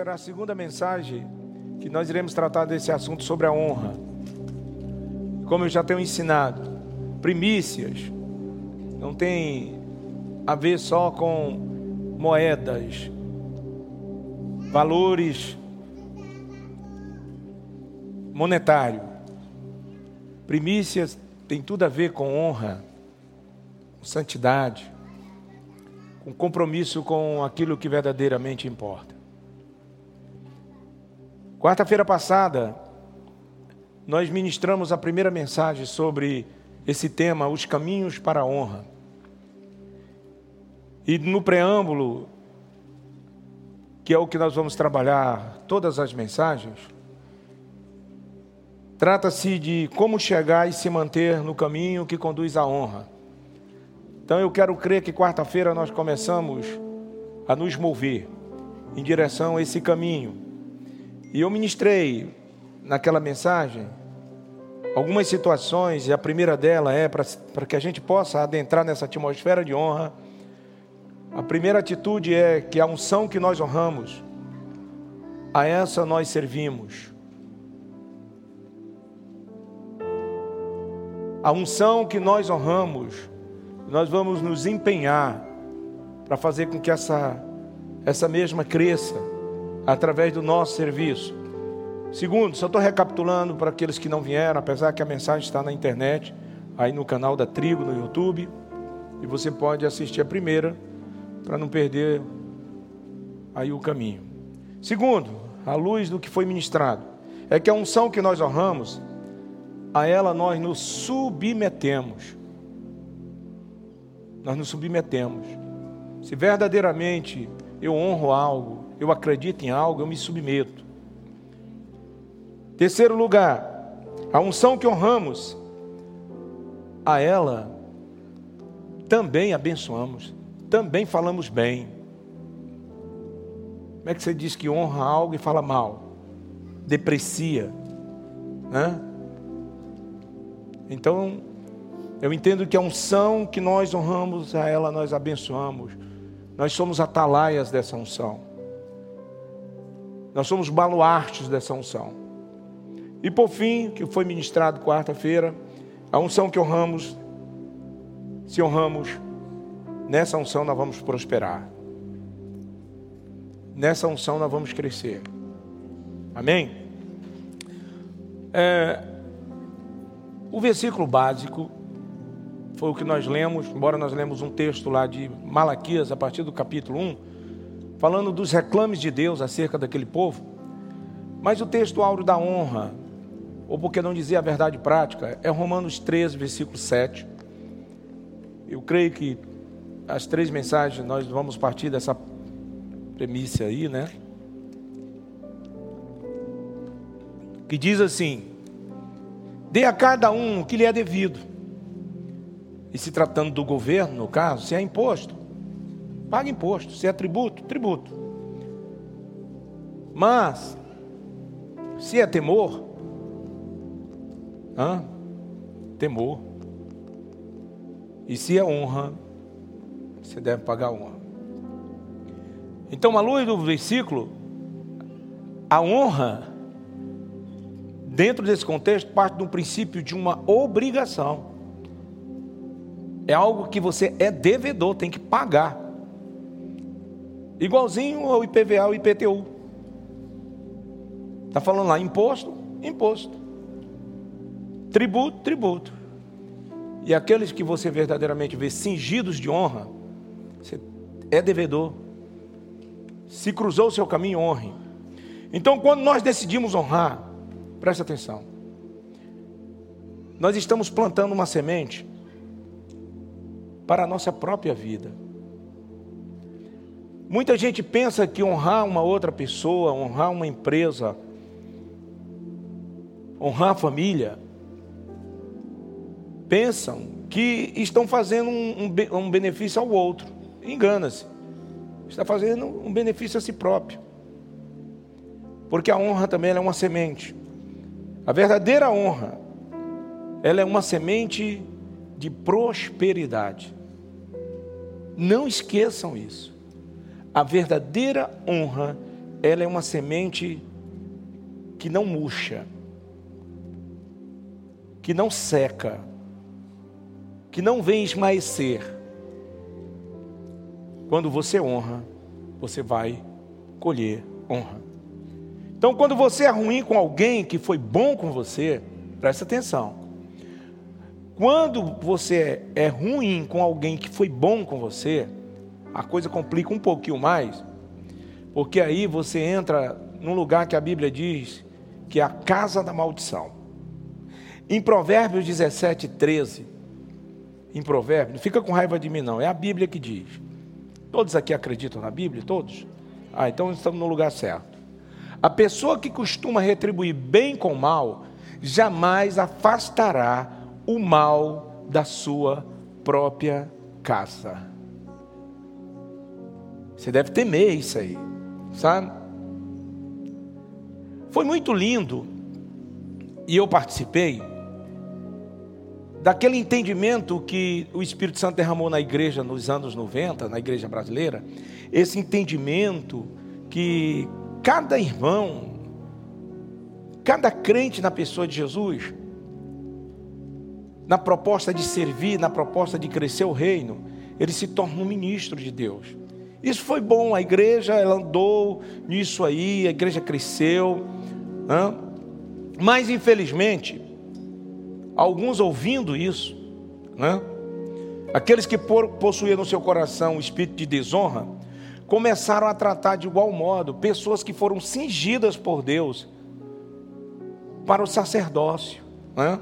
Será a segunda mensagem que nós iremos tratar desse assunto sobre a honra. Como eu já tenho ensinado, primícias não tem a ver só com moedas, valores monetário. Primícias tem tudo a ver com honra, com santidade, com compromisso com aquilo que verdadeiramente importa. Quarta-feira passada, nós ministramos a primeira mensagem sobre esse tema, os caminhos para a honra. E no preâmbulo, que é o que nós vamos trabalhar todas as mensagens, trata-se de como chegar e se manter no caminho que conduz à honra. Então eu quero crer que quarta-feira nós começamos a nos mover em direção a esse caminho e eu ministrei naquela mensagem algumas situações, e a primeira dela é para que a gente possa adentrar nessa atmosfera de honra. A primeira atitude é que a unção que nós honramos, a essa nós servimos. A unção que nós honramos, nós vamos nos empenhar para fazer com que essa, essa mesma cresça através do nosso serviço. Segundo, só estou recapitulando para aqueles que não vieram, apesar que a mensagem está na internet, aí no canal da Trigo, no YouTube, e você pode assistir a primeira, para não perder aí o caminho. Segundo, à luz do que foi ministrado, é que a unção que nós honramos, a ela nós nos submetemos. Nós nos submetemos. Se verdadeiramente eu honro algo, eu acredito em algo, eu me submeto. Terceiro lugar, a unção que honramos, a ela também abençoamos, também falamos bem. Como é que você diz que honra algo e fala mal? Deprecia, né? Então, eu entendo que a unção que nós honramos, a ela nós abençoamos. Nós somos atalaias dessa unção. Nós somos baluartes dessa unção. E por fim, que foi ministrado quarta-feira, a unção que honramos, se honramos, nessa unção nós vamos prosperar. Nessa unção nós vamos crescer. Amém? É, o versículo básico foi o que nós lemos, embora nós lemos um texto lá de Malaquias, a partir do capítulo 1 falando dos reclames de Deus acerca daquele povo. Mas o texto áureo da honra, ou porque não dizer a verdade prática, é Romanos 13, versículo 7. Eu creio que as três mensagens nós vamos partir dessa premissa aí, né? Que diz assim: Dê a cada um o que lhe é devido. E se tratando do governo, no caso, se é imposto, paga imposto. Se é tributo, tributo. Mas, se é temor, hã? temor. E se é honra, você deve pagar honra. Então, à luz do versículo, a honra, dentro desse contexto, parte um princípio de uma obrigação. É algo que você é devedor, tem que pagar. Igualzinho ao IPVA, ao IPTU. Está falando lá, imposto, imposto. Tributo, tributo. E aqueles que você verdadeiramente vê cingidos de honra, você é devedor. Se cruzou o seu caminho, honre. Então, quando nós decidimos honrar, preste atenção. Nós estamos plantando uma semente para a nossa própria vida. Muita gente pensa que honrar uma outra pessoa, honrar uma empresa, honrar a família, pensam que estão fazendo um, um, um benefício ao outro. Engana-se. Está fazendo um benefício a si próprio. Porque a honra também é uma semente. A verdadeira honra, ela é uma semente de prosperidade. Não esqueçam isso. A verdadeira honra ela é uma semente que não murcha, que não seca, que não vem esmaecer. Quando você honra, você vai colher honra. Então, quando você é ruim com alguém que foi bom com você, presta atenção. Quando você é ruim com alguém que foi bom com você, a coisa complica um pouquinho mais, porque aí você entra num lugar que a Bíblia diz que é a casa da maldição. Em Provérbios 17, 13, em Provérbios, não fica com raiva de mim não, é a Bíblia que diz. Todos aqui acreditam na Bíblia? Todos? Ah, então estamos no lugar certo. A pessoa que costuma retribuir bem com mal, jamais afastará o mal da sua própria casa. Você deve temer isso aí, sabe? Foi muito lindo, e eu participei, daquele entendimento que o Espírito Santo derramou na igreja nos anos 90, na igreja brasileira, esse entendimento que cada irmão, cada crente na pessoa de Jesus, na proposta de servir, na proposta de crescer o reino, ele se torna um ministro de Deus. Isso foi bom, a igreja ela andou nisso aí, a igreja cresceu. Né? Mas infelizmente, alguns ouvindo isso, né? aqueles que possuíam no seu coração o espírito de desonra, começaram a tratar de igual modo pessoas que foram cingidas por Deus para o sacerdócio. Né?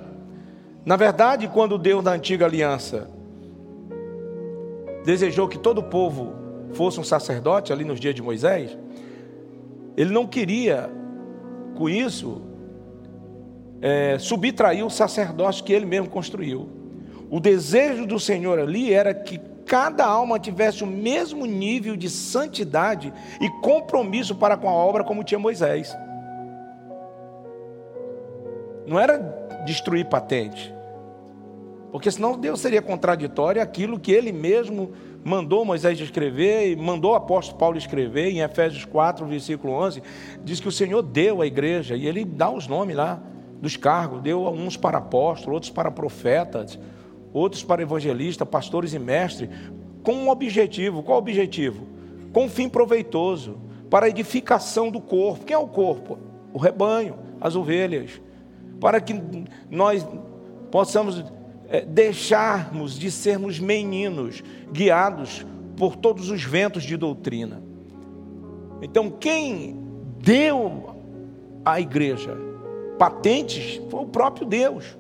Na verdade, quando Deus da antiga aliança desejou que todo o povo fosse um sacerdote ali nos dias de Moisés, ele não queria, com isso, é, subtrair o sacerdócio que ele mesmo construiu. O desejo do Senhor ali era que cada alma tivesse o mesmo nível de santidade e compromisso para com a obra como tinha Moisés. Não era destruir patente, porque senão Deus seria contraditório aquilo que ele mesmo mandou Moisés escrever e mandou o apóstolo Paulo escrever em Efésios 4, versículo 11, diz que o Senhor deu à igreja e ele dá os nomes lá dos cargos, deu uns para apóstolos, outros para profetas, outros para evangelistas, pastores e mestres, com um objetivo. Qual o objetivo? Com um fim proveitoso, para a edificação do corpo. Quem é o corpo? O rebanho, as ovelhas. Para que nós possamos deixarmos de sermos meninos guiados por todos os ventos de doutrina. Então, quem deu à igreja patentes foi o próprio Deus.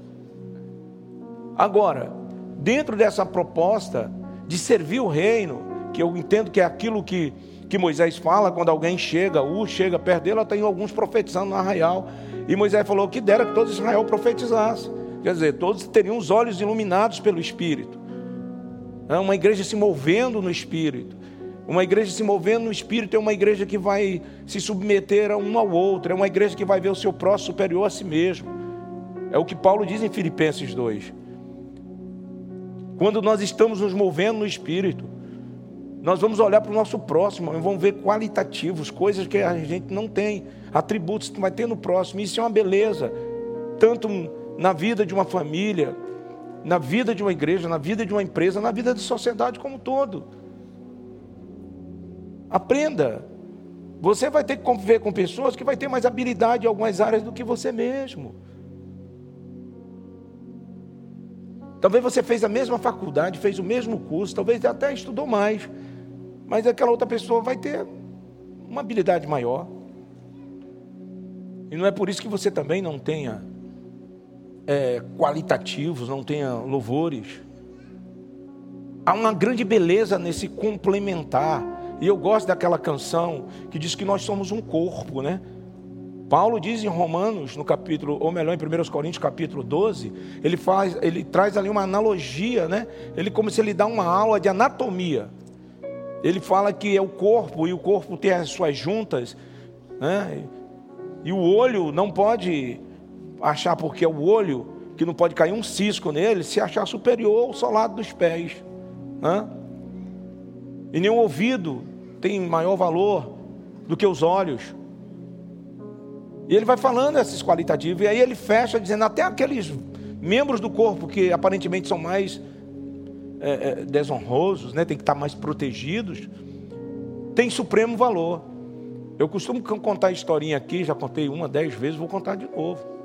Agora, dentro dessa proposta de servir o reino, que eu entendo que é aquilo que, que Moisés fala quando alguém chega, o chega perto dele, tem alguns profetizando no arraial. E Moisés falou que dera que todo Israel profetizasse. Quer dizer, todos teriam os olhos iluminados pelo Espírito. É uma igreja se movendo no Espírito. Uma igreja se movendo no Espírito é uma igreja que vai se submeter a um ao outro. É uma igreja que vai ver o seu próximo superior a si mesmo. É o que Paulo diz em Filipenses 2. Quando nós estamos nos movendo no Espírito, nós vamos olhar para o nosso próximo e vamos ver qualitativos, coisas que a gente não tem, atributos que vai ter no próximo. Isso é uma beleza, tanto na vida de uma família, na vida de uma igreja, na vida de uma empresa, na vida da sociedade como um todo. Aprenda. Você vai ter que conviver com pessoas que vai ter mais habilidade em algumas áreas do que você mesmo. Talvez você fez a mesma faculdade, fez o mesmo curso, talvez até estudou mais, mas aquela outra pessoa vai ter uma habilidade maior. E não é por isso que você também não tenha é, qualitativos, não tenha louvores. Há uma grande beleza nesse complementar. E eu gosto daquela canção que diz que nós somos um corpo, né? Paulo diz em Romanos, no capítulo, ou melhor, em 1 Coríntios, capítulo 12, ele faz, ele traz ali uma analogia, né? Ele como se ele dá uma aula de anatomia. Ele fala que é o corpo e o corpo tem as suas juntas, né? E o olho não pode achar porque é o olho que não pode cair um cisco nele, se achar superior ao solado dos pés. Né? E o ouvido tem maior valor do que os olhos. E ele vai falando esses qualitativos, e aí ele fecha dizendo até aqueles membros do corpo que aparentemente são mais é, é, desonrosos, né, tem que estar mais protegidos, tem supremo valor. Eu costumo contar a historinha aqui, já contei uma, dez vezes, vou contar de novo.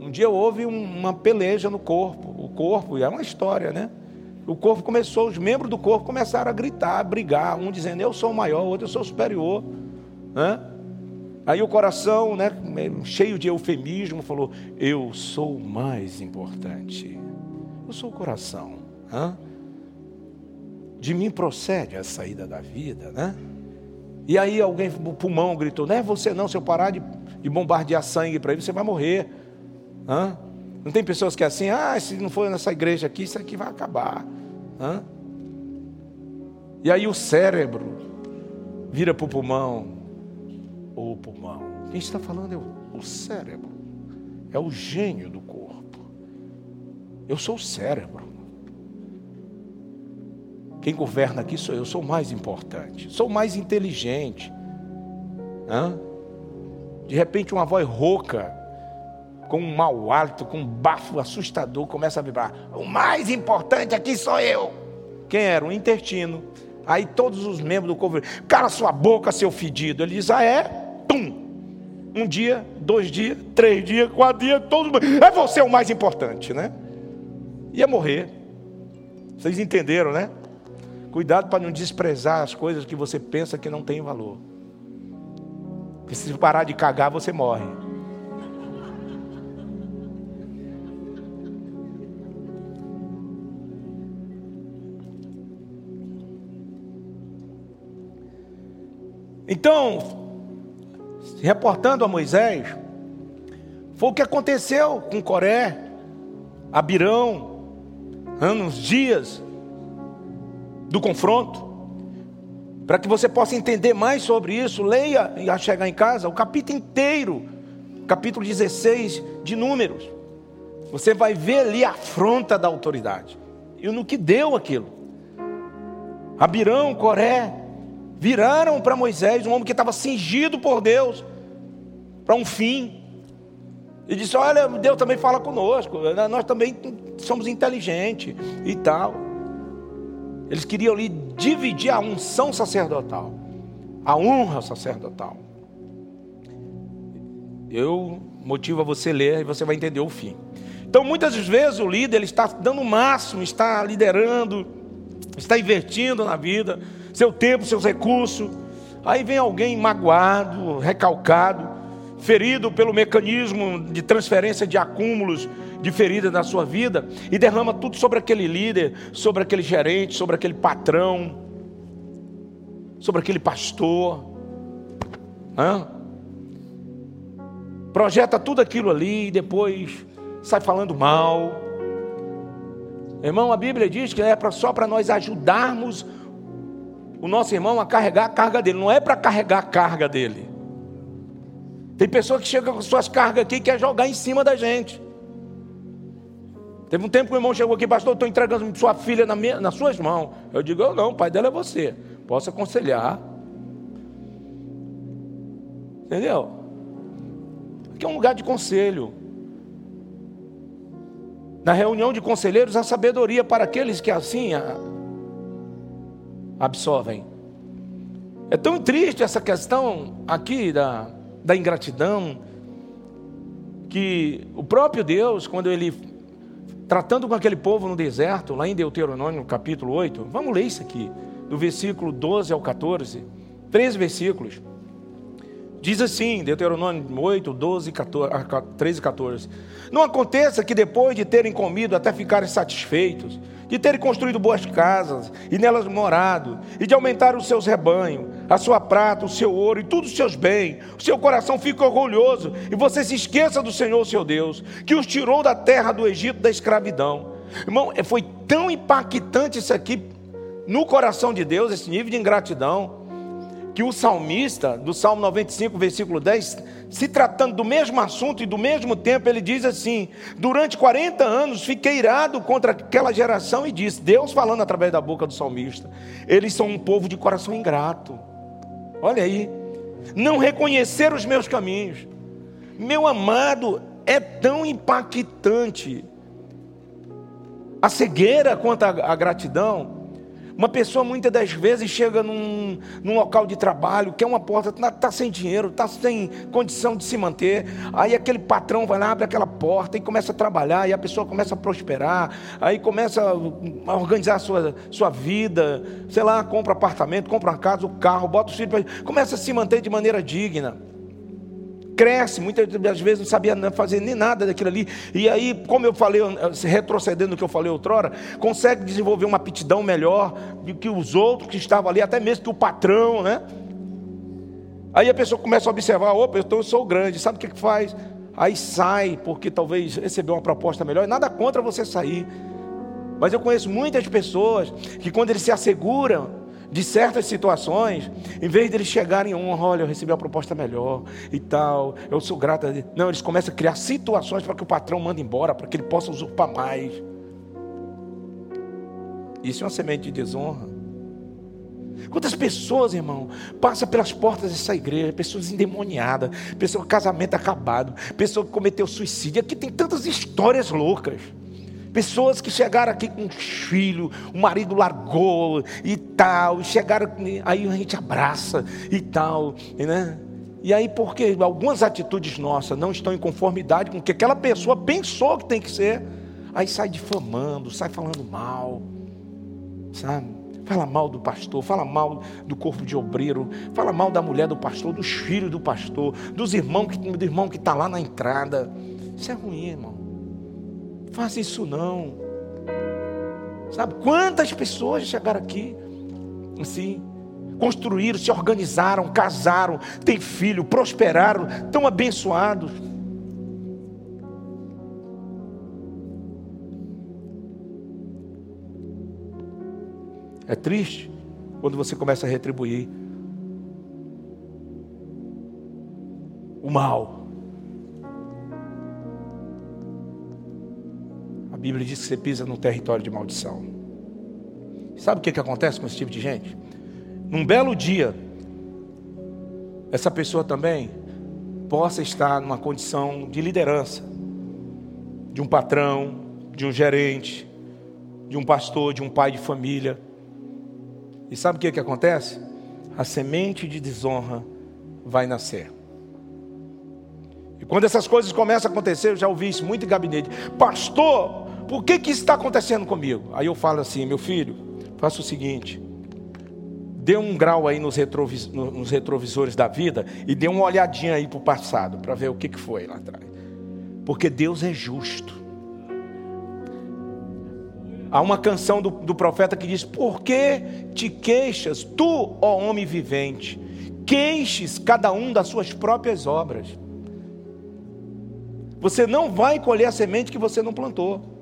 Um dia houve uma peleja no corpo, o corpo, é uma história, né? O corpo começou, os membros do corpo começaram a gritar, a brigar, um dizendo eu sou maior, o outro eu sou superior, né? Aí o coração, né, cheio de eufemismo, falou: Eu sou mais importante. Eu sou o coração. Hã? De mim procede a saída da vida, né? E aí alguém, o pulmão gritou: Não é você não, se eu parar de, de bombardear sangue para ele, você vai morrer. Hã? Não tem pessoas que é assim, ah, se não for nessa igreja aqui, isso aqui vai acabar. Hã? E aí o cérebro vira para o pulmão, ou o pulmão. Quem está falando é o, o cérebro, é o gênio do corpo. Eu sou o cérebro. Quem governa aqui sou eu, sou o mais importante, sou o mais inteligente. Hã? De repente, uma voz rouca, com um mau hálito, com um bafo assustador, começa a vibrar. O mais importante aqui sou eu. Quem era? Um intestino. Aí todos os membros do corpo, cala sua boca, seu fedido. Ele diz: Ah, é? Tum! Um dia, dois dias, três dias, quatro dias, todo mundo. É você o mais importante, né? Ia morrer. Vocês entenderam, né? Cuidado para não desprezar as coisas que você pensa que não tem valor. Porque se parar de cagar, você morre. Então, reportando a Moisés, foi o que aconteceu com Coré, Abirão, nos dias do confronto. Para que você possa entender mais sobre isso, leia e a chegar em casa o capítulo inteiro, capítulo 16 de Números. Você vai ver ali a afronta da autoridade e no que deu aquilo. Abirão, Coré, viraram para Moisés, um homem que estava cingido por Deus para um fim. E disse: Olha, Deus também fala conosco, nós também somos inteligentes e tal. Eles queriam ali dividir a unção sacerdotal, a honra sacerdotal. Eu motivo a você ler e você vai entender o fim. Então, muitas vezes o líder ele está dando o máximo, está liderando, está invertindo na vida, seu tempo, seus recursos. Aí vem alguém magoado, recalcado, ferido pelo mecanismo de transferência de acúmulos de feridas na sua vida e derrama tudo sobre aquele líder, sobre aquele gerente, sobre aquele patrão, sobre aquele pastor. Hã? Projeta tudo aquilo ali e depois sai falando mal. Irmão, a Bíblia diz que é só para nós ajudarmos o nosso irmão a carregar a carga dele, não é para carregar a carga dele. Tem pessoa que chega com suas cargas aqui e quer jogar em cima da gente. Teve um tempo que o irmão chegou aqui, pastor, estou entregando sua filha na minha, nas suas mãos. Eu digo, eu não, o pai dela é você. Posso aconselhar. Entendeu? Aqui é um lugar de conselho. Na reunião de conselheiros, a sabedoria para aqueles que assim absorvem. É tão triste essa questão aqui da, da ingratidão, que o próprio Deus, quando ele, tratando com aquele povo no deserto, lá em Deuteronômio, capítulo 8, vamos ler isso aqui, do versículo 12 ao 14, três versículos. Diz assim, Deuteronômio 8, 12, 14, 13 e 14: Não aconteça que depois de terem comido até ficarem satisfeitos, de terem construído boas casas e nelas morado, e de aumentar os seus rebanhos, a sua prata, o seu ouro e todos os seus bens, o seu coração fica orgulhoso, e você se esqueça do Senhor seu Deus, que os tirou da terra do Egito da escravidão. Irmão, é, foi tão impactante isso aqui no coração de Deus, esse nível de ingratidão, que o salmista, do Salmo 95, versículo 10, se tratando do mesmo assunto e do mesmo tempo, ele diz assim: Durante 40 anos fiquei irado contra aquela geração e disse, Deus falando através da boca do salmista, eles são um povo de coração ingrato. Olha aí, não reconhecer os meus caminhos. Meu amado, é tão impactante a cegueira quanto a, a gratidão uma pessoa muitas das vezes chega num, num local de trabalho, quer uma porta, está tá sem dinheiro, está sem condição de se manter. Aí aquele patrão vai lá, abre aquela porta e começa a trabalhar, e a pessoa começa a prosperar, aí começa a organizar a sua, sua vida, sei lá, compra apartamento, compra uma casa, o um carro, bota os filhos, começa a se manter de maneira digna cresce, muitas das vezes não sabia fazer nem nada daquilo ali, e aí, como eu falei, retrocedendo no que eu falei outrora, consegue desenvolver uma aptidão melhor do que os outros que estavam ali, até mesmo que o patrão, né? Aí a pessoa começa a observar, opa, eu sou grande, sabe o que, que faz? Aí sai, porque talvez recebeu uma proposta melhor, e nada contra você sair. Mas eu conheço muitas pessoas que quando eles se asseguram de certas situações, em vez de eles chegarem honra, olha, eu recebi uma proposta melhor e tal, eu sou grata. Não, eles começam a criar situações para que o patrão mande embora, para que ele possa usurpar mais. Isso é uma semente de desonra. Quantas pessoas, irmão, passam pelas portas dessa igreja, pessoas endemoniadas, pessoas com casamento acabado, pessoa que cometeu suicídio. Aqui tem tantas histórias loucas. Pessoas que chegaram aqui com filho, o marido largou e tal, e chegaram, aí a gente abraça e tal, né? E aí, porque algumas atitudes nossas não estão em conformidade com o que aquela pessoa pensou que tem que ser, aí sai difamando, sai falando mal, sabe? Fala mal do pastor, fala mal do corpo de obreiro, fala mal da mulher do pastor, dos filhos do pastor, dos irmãos que, do irmão que está lá na entrada. Isso é ruim, irmão. Faça isso não. Sabe quantas pessoas chegaram aqui assim, construíram, se organizaram, casaram, têm filho, prosperaram, estão abençoados. É triste quando você começa a retribuir o mal. Bíblia diz que você pisa no território de maldição. Sabe o que, que acontece com esse tipo de gente? Num belo dia, essa pessoa também possa estar numa condição de liderança, de um patrão, de um gerente, de um pastor, de um pai de família. E sabe o que, que acontece? A semente de desonra vai nascer. E quando essas coisas começam a acontecer, eu já ouvi isso muito em gabinete. Pastor, por que, que isso está acontecendo comigo? Aí eu falo assim, meu filho, faça o seguinte. Dê um grau aí nos, retrovis, nos retrovisores da vida e dê uma olhadinha aí para o passado, para ver o que, que foi lá atrás. Porque Deus é justo. Há uma canção do, do profeta que diz: Por que te queixas, tu, ó homem vivente? Queixes cada um das suas próprias obras. Você não vai colher a semente que você não plantou.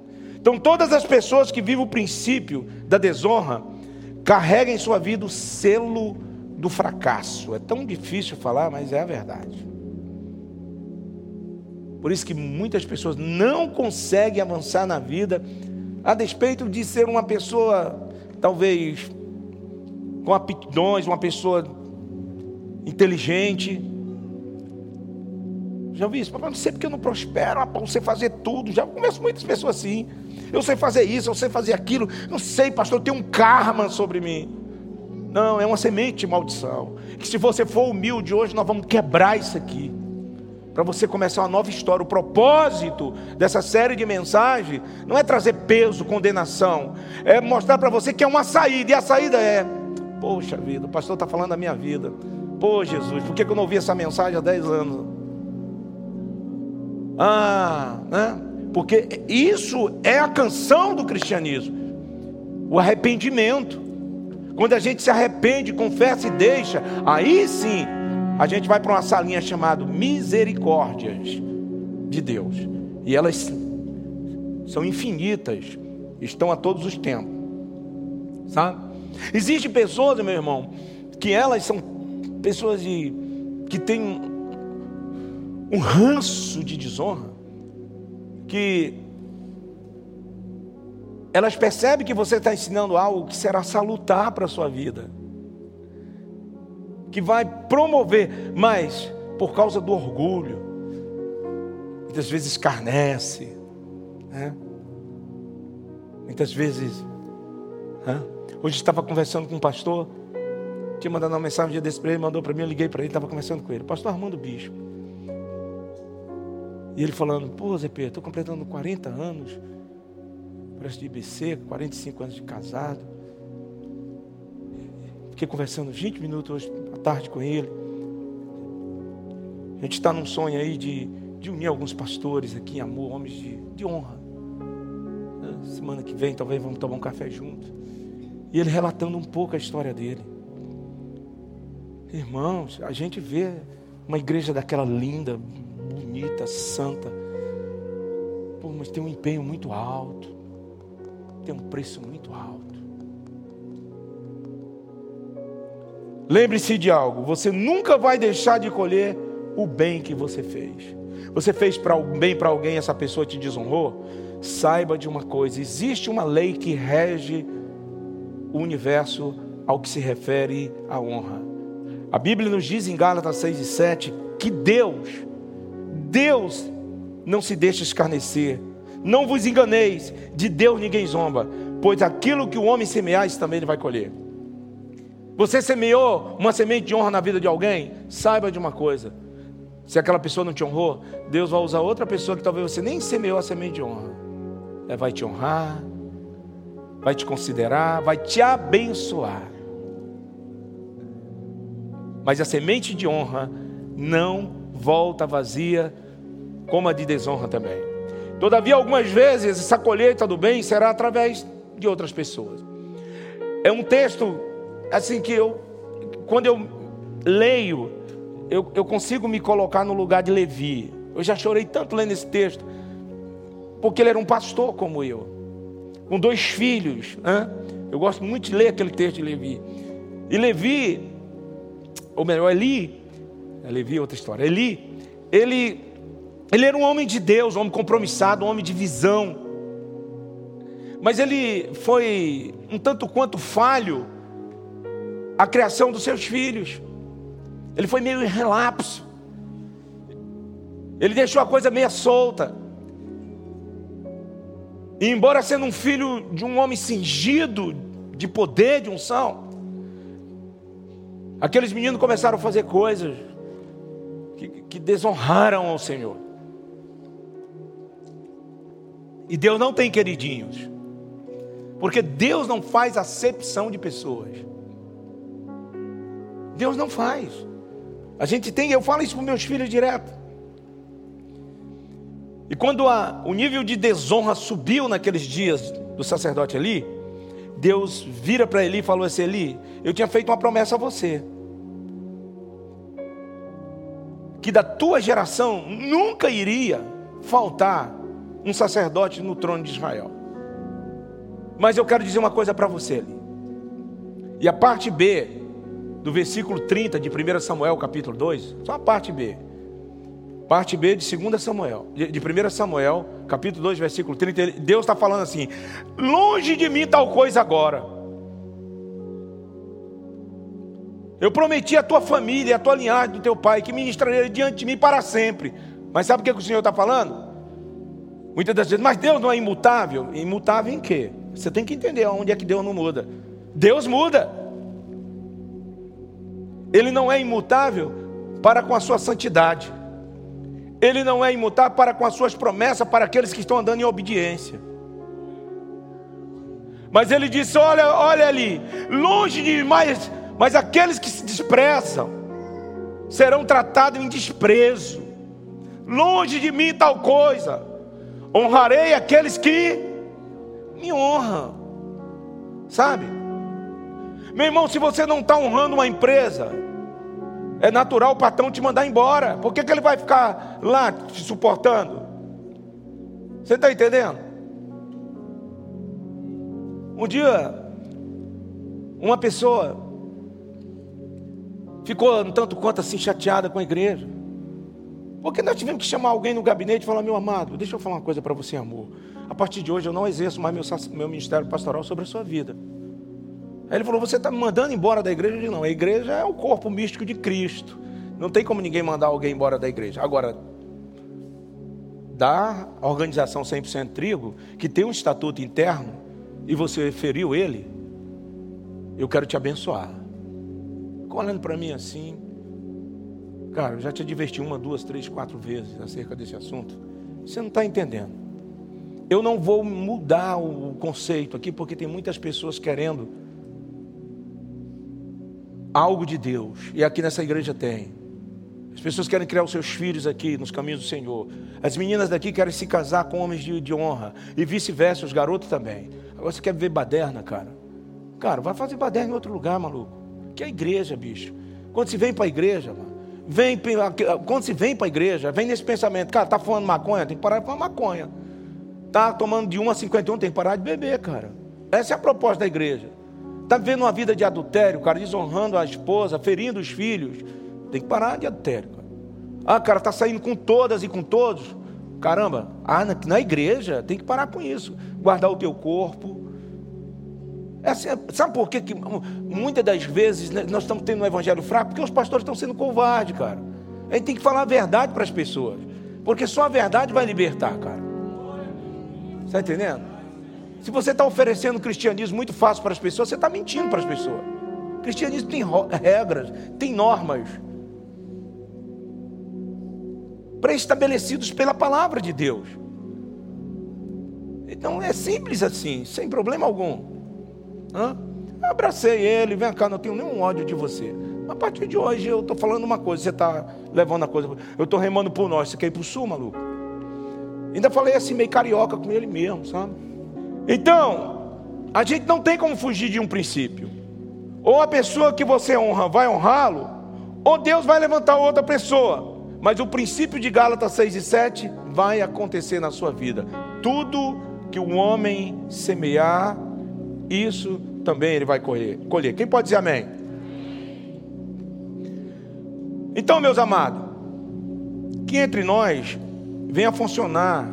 Então, todas as pessoas que vivem o princípio da desonra carregam em sua vida o selo do fracasso. É tão difícil falar, mas é a verdade. Por isso que muitas pessoas não conseguem avançar na vida, a despeito de ser uma pessoa, talvez, com aptidões, uma pessoa inteligente, já ouvi isso, papai, não sei porque eu não prospero, ah, você fazer tudo. Já conheço muitas pessoas assim. Eu sei fazer isso, eu sei fazer aquilo. Não sei, pastor, tem um karma sobre mim. Não, é uma semente de maldição. Que se você for humilde hoje, nós vamos quebrar isso aqui. Para você começar uma nova história. O propósito dessa série de mensagens não é trazer peso, condenação. É mostrar para você que é uma saída. E a saída é: Poxa vida, o pastor está falando da minha vida. Pô, Jesus, por que eu não ouvi essa mensagem há 10 anos? Ah, né? Porque isso é a canção do cristianismo. O arrependimento. Quando a gente se arrepende, confessa e deixa, aí sim a gente vai para uma salinha chamada Misericórdias de Deus. E elas são infinitas, estão a todos os tempos. Sabe? Existem pessoas, meu irmão, que elas são pessoas de, que têm um ranço de desonra, que elas percebem que você está ensinando algo que será salutar para a sua vida, que vai promover, mas por causa do orgulho, muitas vezes escarnece, né? muitas vezes. Né? Hoje estava conversando com um pastor, tinha mandado uma mensagem um dia desse para ele, mandou para mim, eu liguei para ele, estava conversando com ele, pastor Armando Bispo. E ele falando, pô, Zé Pedro, estou completando 40 anos, parece de IBC, 45 anos de casado. Fiquei conversando 20 minutos hoje à tarde com ele. A gente está num sonho aí de, de unir alguns pastores aqui em amor, homens de, de honra. Semana que vem talvez vamos tomar um café junto. E ele relatando um pouco a história dele. Irmãos, a gente vê uma igreja daquela linda, bonita, santa. Pô, mas tem um empenho muito alto. Tem um preço muito alto. Lembre-se de algo: você nunca vai deixar de colher o bem que você fez. Você fez para o bem para alguém, essa pessoa te desonrou? Saiba de uma coisa: existe uma lei que rege o universo ao que se refere à honra. A Bíblia nos diz em Gálatas 6 e 7 que Deus, Deus não se deixa escarnecer. Não vos enganeis, de Deus ninguém zomba, pois aquilo que o homem semear, isso também ele vai colher. Você semeou uma semente de honra na vida de alguém? Saiba de uma coisa: se aquela pessoa não te honrou, Deus vai usar outra pessoa que talvez você nem semeou a semente de honra. Ela vai te honrar, vai te considerar, vai te abençoar. Mas a semente de honra não volta vazia, como a de desonra também. Todavia, algumas vezes, essa colheita do bem será através de outras pessoas. É um texto assim que eu, quando eu leio, eu, eu consigo me colocar no lugar de Levi. Eu já chorei tanto lendo esse texto, porque ele era um pastor como eu, com dois filhos. Né? Eu gosto muito de ler aquele texto de Levi. E Levi, ou melhor, Eli, é Levi é outra história. Eli, ele, ele era um homem de Deus, um homem compromissado, um homem de visão. Mas ele foi um tanto quanto falho a criação dos seus filhos. Ele foi meio em relapso. Ele deixou a coisa meio solta. E embora sendo um filho de um homem cingido de poder, de unção, aqueles meninos começaram a fazer coisas que, que desonraram ao Senhor. E Deus não tem queridinhos, porque Deus não faz acepção de pessoas. Deus não faz. A gente tem, eu falo isso para meus filhos direto. E quando a, o nível de desonra subiu naqueles dias do sacerdote ali, Deus vira para Eli e falou assim: Eli, eu tinha feito uma promessa a você. Que da tua geração nunca iria faltar um sacerdote no trono de Israel. Mas eu quero dizer uma coisa para você, Eli. E a parte B do versículo 30 de 1 Samuel, capítulo 2, só a parte B. Parte B de 2 Samuel, de, de 1 Samuel, capítulo 2, versículo 30, Deus está falando assim: longe de mim tal coisa agora. Eu prometi a tua família, a tua linhagem do teu pai, que ministraria diante de mim para sempre. Mas sabe o que, que o Senhor está falando? Muitas das vezes, mas Deus não é imutável? Imutável em quê? Você tem que entender onde é que Deus não muda. Deus muda. Ele não é imutável para com a sua santidade. Ele não é imutável para com as suas promessas para aqueles que estão andando em obediência. Mas ele disse: Olha, olha ali, longe de mais, mas aqueles que se desprezam serão tratados em desprezo. Longe de mim tal coisa. Honrarei aqueles que me honram. Sabe? Meu irmão, se você não está honrando uma empresa, é natural o patrão te mandar embora. Por que, que ele vai ficar lá te suportando? Você está entendendo? Um dia, uma pessoa ficou um tanto quanto assim chateada com a igreja. Porque nós tivemos que chamar alguém no gabinete e falar: meu amado, deixa eu falar uma coisa para você, amor. A partir de hoje eu não exerço mais meu, meu ministério pastoral sobre a sua vida. Aí ele falou: Você está me mandando embora da igreja? Eu disse: Não, a igreja é o corpo místico de Cristo. Não tem como ninguém mandar alguém embora da igreja. Agora, da organização 100% trigo, que tem um estatuto interno, e você feriu ele, eu quero te abençoar. Ficou olhando para mim assim. Cara, eu já te adverti uma, duas, três, quatro vezes acerca desse assunto. Você não está entendendo. Eu não vou mudar o conceito aqui, porque tem muitas pessoas querendo algo de Deus. E aqui nessa igreja tem. As pessoas querem criar os seus filhos aqui nos caminhos do Senhor. As meninas daqui querem se casar com homens de, de honra. E vice-versa, os garotos também. Agora você quer ver baderna, cara? Cara, vai fazer baderna em outro lugar, maluco. Que é a igreja, bicho. Quando se vem para a igreja, mano, vem, quando se vem para a igreja, vem nesse pensamento, cara, tá fumando maconha, tem que parar de fumar maconha. Tá tomando de 1 a 51, tem que parar de beber, cara. Essa é a proposta da igreja. Tá vivendo uma vida de adultério, cara, desonrando a esposa, ferindo os filhos tem que parar de adultério. Cara. Ah, cara, tá saindo com todas e com todos. Caramba, ah, na, na igreja tem que parar com isso. Guardar o teu corpo. Assim, sabe por quê? que muitas das vezes né, nós estamos tendo um evangelho fraco? Porque os pastores estão sendo covardes, cara. A gente tem que falar a verdade para as pessoas. Porque só a verdade vai libertar, cara. Está entendendo? Se você está oferecendo cristianismo muito fácil para as pessoas, você está mentindo para as pessoas. cristianismo tem regras, tem normas pré-estabelecidos pela palavra de Deus. Então é simples assim, sem problema algum. Hã? Abracei ele, vem cá, não tenho nenhum ódio de você. A partir de hoje eu estou falando uma coisa, você está levando a coisa. Eu estou remando por nós, você quer ir para o sul, maluco? Ainda falei assim, meio carioca com ele mesmo, sabe? Então, a gente não tem como fugir de um princípio. Ou a pessoa que você honra vai honrá-lo, ou Deus vai levantar outra pessoa. Mas o princípio de Gálatas 6 e 7 vai acontecer na sua vida. Tudo que o homem semear, isso também ele vai colher. colher. Quem pode dizer amém? Então, meus amados, que entre nós venha funcionar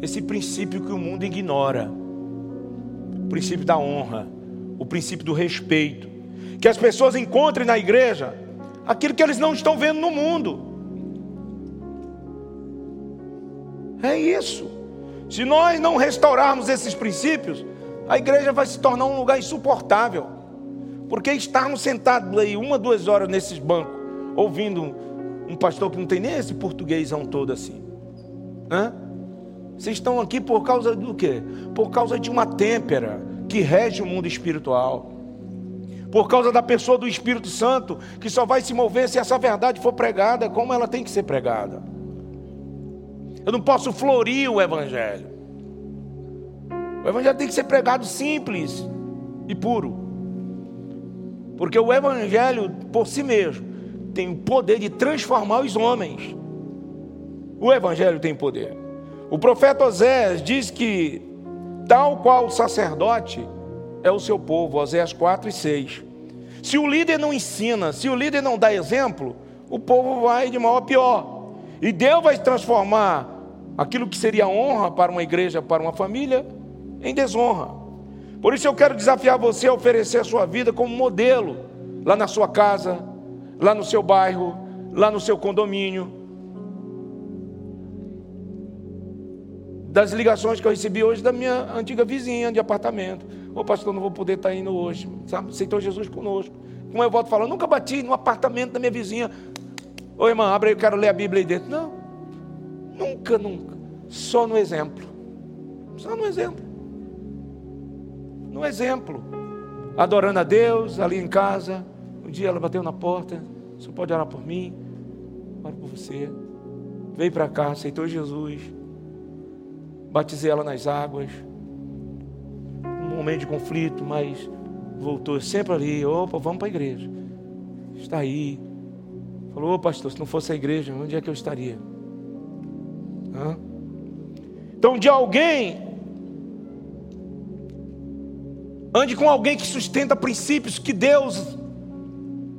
esse princípio que o mundo ignora o princípio da honra, o princípio do respeito. Que as pessoas encontrem na igreja aquilo que eles não estão vendo no mundo. É isso. Se nós não restaurarmos esses princípios, a igreja vai se tornar um lugar insuportável. Porque estarmos sentados aí uma, duas horas nesses bancos, ouvindo um pastor que não tem nem esse portuguêsão todo assim. Hã? Vocês estão aqui por causa do quê? Por causa de uma têmpera que rege o mundo espiritual. Por causa da pessoa do Espírito Santo, que só vai se mover se essa verdade for pregada como ela tem que ser pregada. Eu não posso florir o Evangelho. O Evangelho tem que ser pregado simples e puro. Porque o Evangelho, por si mesmo, tem o poder de transformar os homens. O Evangelho tem poder. O profeta Osés diz que, tal qual o sacerdote é o seu povo, Osés 4 e 6. Se o líder não ensina, se o líder não dá exemplo, o povo vai de mal a pior. E Deus vai transformar aquilo que seria honra para uma igreja, para uma família, em desonra. Por isso eu quero desafiar você a oferecer a sua vida como modelo, lá na sua casa, lá no seu bairro, lá no seu condomínio. Das ligações que eu recebi hoje da minha antiga vizinha de apartamento. Ô pastor, não vou poder estar indo hoje. Sabe? Aceitou Jesus conosco. Como eu volto falando, nunca bati no apartamento da minha vizinha. Ô irmã, abre aí, eu quero ler a Bíblia aí dentro. Não. Nunca, nunca. Só no exemplo. Só no exemplo. No exemplo. Adorando a Deus ali em casa. Um dia ela bateu na porta. Você pode orar por mim? Oro por você. Veio para cá, aceitou Jesus. Batizei ela nas águas. Um momento de conflito, mas voltou sempre ali. Opa, vamos para a igreja. Está aí. Falou, pastor, se não fosse a igreja, onde é que eu estaria? Então, de alguém, ande com alguém que sustenta princípios que Deus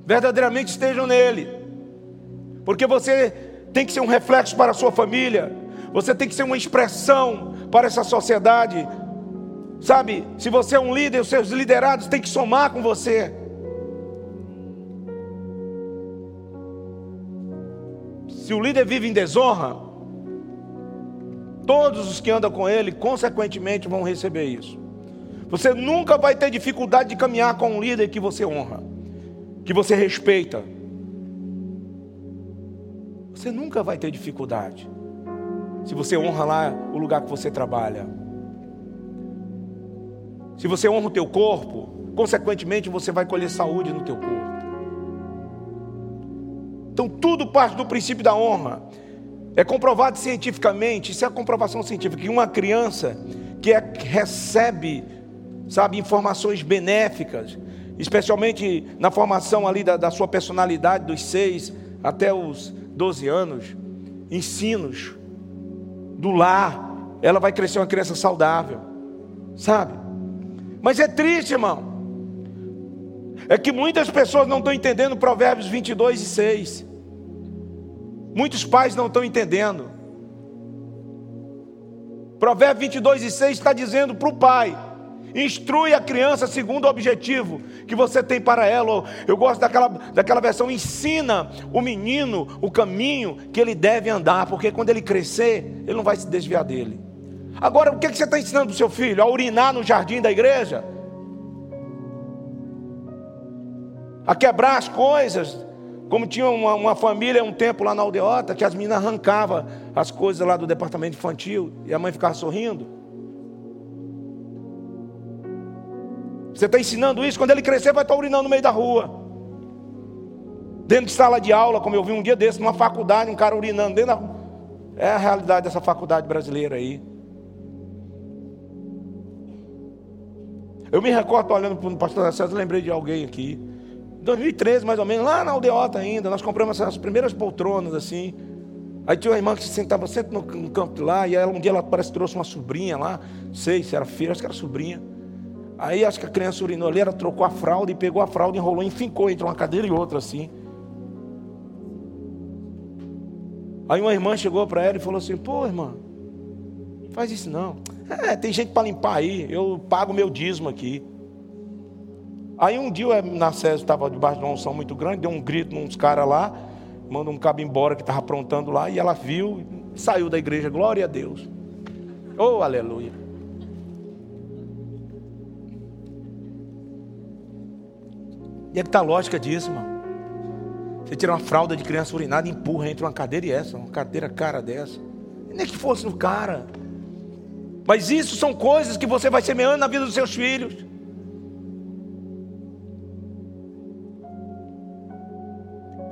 verdadeiramente estejam nele, porque você tem que ser um reflexo para a sua família, você tem que ser uma expressão para essa sociedade. Sabe, se você é um líder, os seus liderados têm que somar com você. Se o líder vive em desonra, todos os que andam com ele, consequentemente, vão receber isso. Você nunca vai ter dificuldade de caminhar com um líder que você honra, que você respeita. Você nunca vai ter dificuldade. Se você honra lá o lugar que você trabalha. Se você honra o teu corpo, consequentemente você vai colher saúde no teu corpo. Então tudo parte do princípio da honra. É comprovado cientificamente, isso é a comprovação científica, que uma criança que é, recebe, sabe, informações benéficas, especialmente na formação ali da, da sua personalidade dos seis até os 12 anos, ensinos do lar, ela vai crescer uma criança saudável, sabe? Mas é triste, irmão é que muitas pessoas não estão entendendo Provérbios 22 e 6. Muitos pais não estão entendendo. Provérbios 22 e 6 está dizendo para o pai: instrui a criança segundo o objetivo que você tem para ela. Eu gosto daquela, daquela versão: ensina o menino o caminho que ele deve andar, porque quando ele crescer, ele não vai se desviar dele. Agora, o que, que você está ensinando para o seu filho? A urinar no jardim da igreja? a quebrar as coisas. Como tinha uma, uma, família um tempo lá na aldeota, que as meninas arrancavam as coisas lá do departamento infantil e a mãe ficava sorrindo. Você está ensinando isso, quando ele crescer, vai estar urinando no meio da rua. Dentro de sala de aula, como eu vi um dia desse, numa faculdade, um cara urinando dentro da rua. É a realidade dessa faculdade brasileira aí. Eu me recordo olhando para o pastor César, lembrei de alguém aqui. 2013, mais ou menos, lá na aldeota ainda, nós compramos as primeiras poltronas assim. Aí tinha uma irmã que se sentava sempre no, no de lá, e ela, um dia ela parece que trouxe uma sobrinha lá, sei se era filha, acho que era sobrinha. Aí acho que a criança ela trocou a fralda e pegou a fralda, enrolou e fincou entre uma cadeira e outra assim. Aí uma irmã chegou para ela e falou assim: Pô, irmã, faz isso não. É, tem gente para limpar aí, eu pago meu dízimo aqui. Aí um dia o Narcésio estava debaixo de uma unção muito grande, deu um grito nos caras lá, mandou um cabo embora que estava aprontando lá, e ela viu, saiu da igreja, glória a Deus. Oh, aleluia. E é que está a lógica disso, irmão. Você tira uma fralda de criança urinada e empurra entre uma cadeira e essa, uma cadeira cara dessa. Nem que fosse no cara. Mas isso são coisas que você vai semeando na vida dos seus filhos.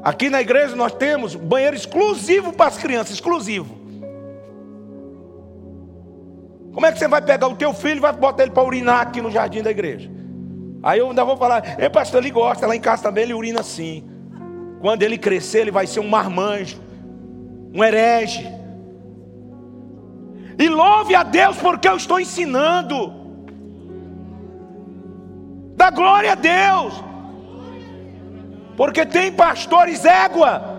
Aqui na igreja nós temos banheiro exclusivo para as crianças, exclusivo. Como é que você vai pegar o teu filho e vai botar ele para urinar aqui no jardim da igreja? Aí eu ainda vou falar, é pastor, ele gosta, lá em casa também ele urina assim. Quando ele crescer, ele vai ser um marmanjo, um herege. E louve a Deus porque eu estou ensinando. Dá glória a Deus. Porque tem pastores égua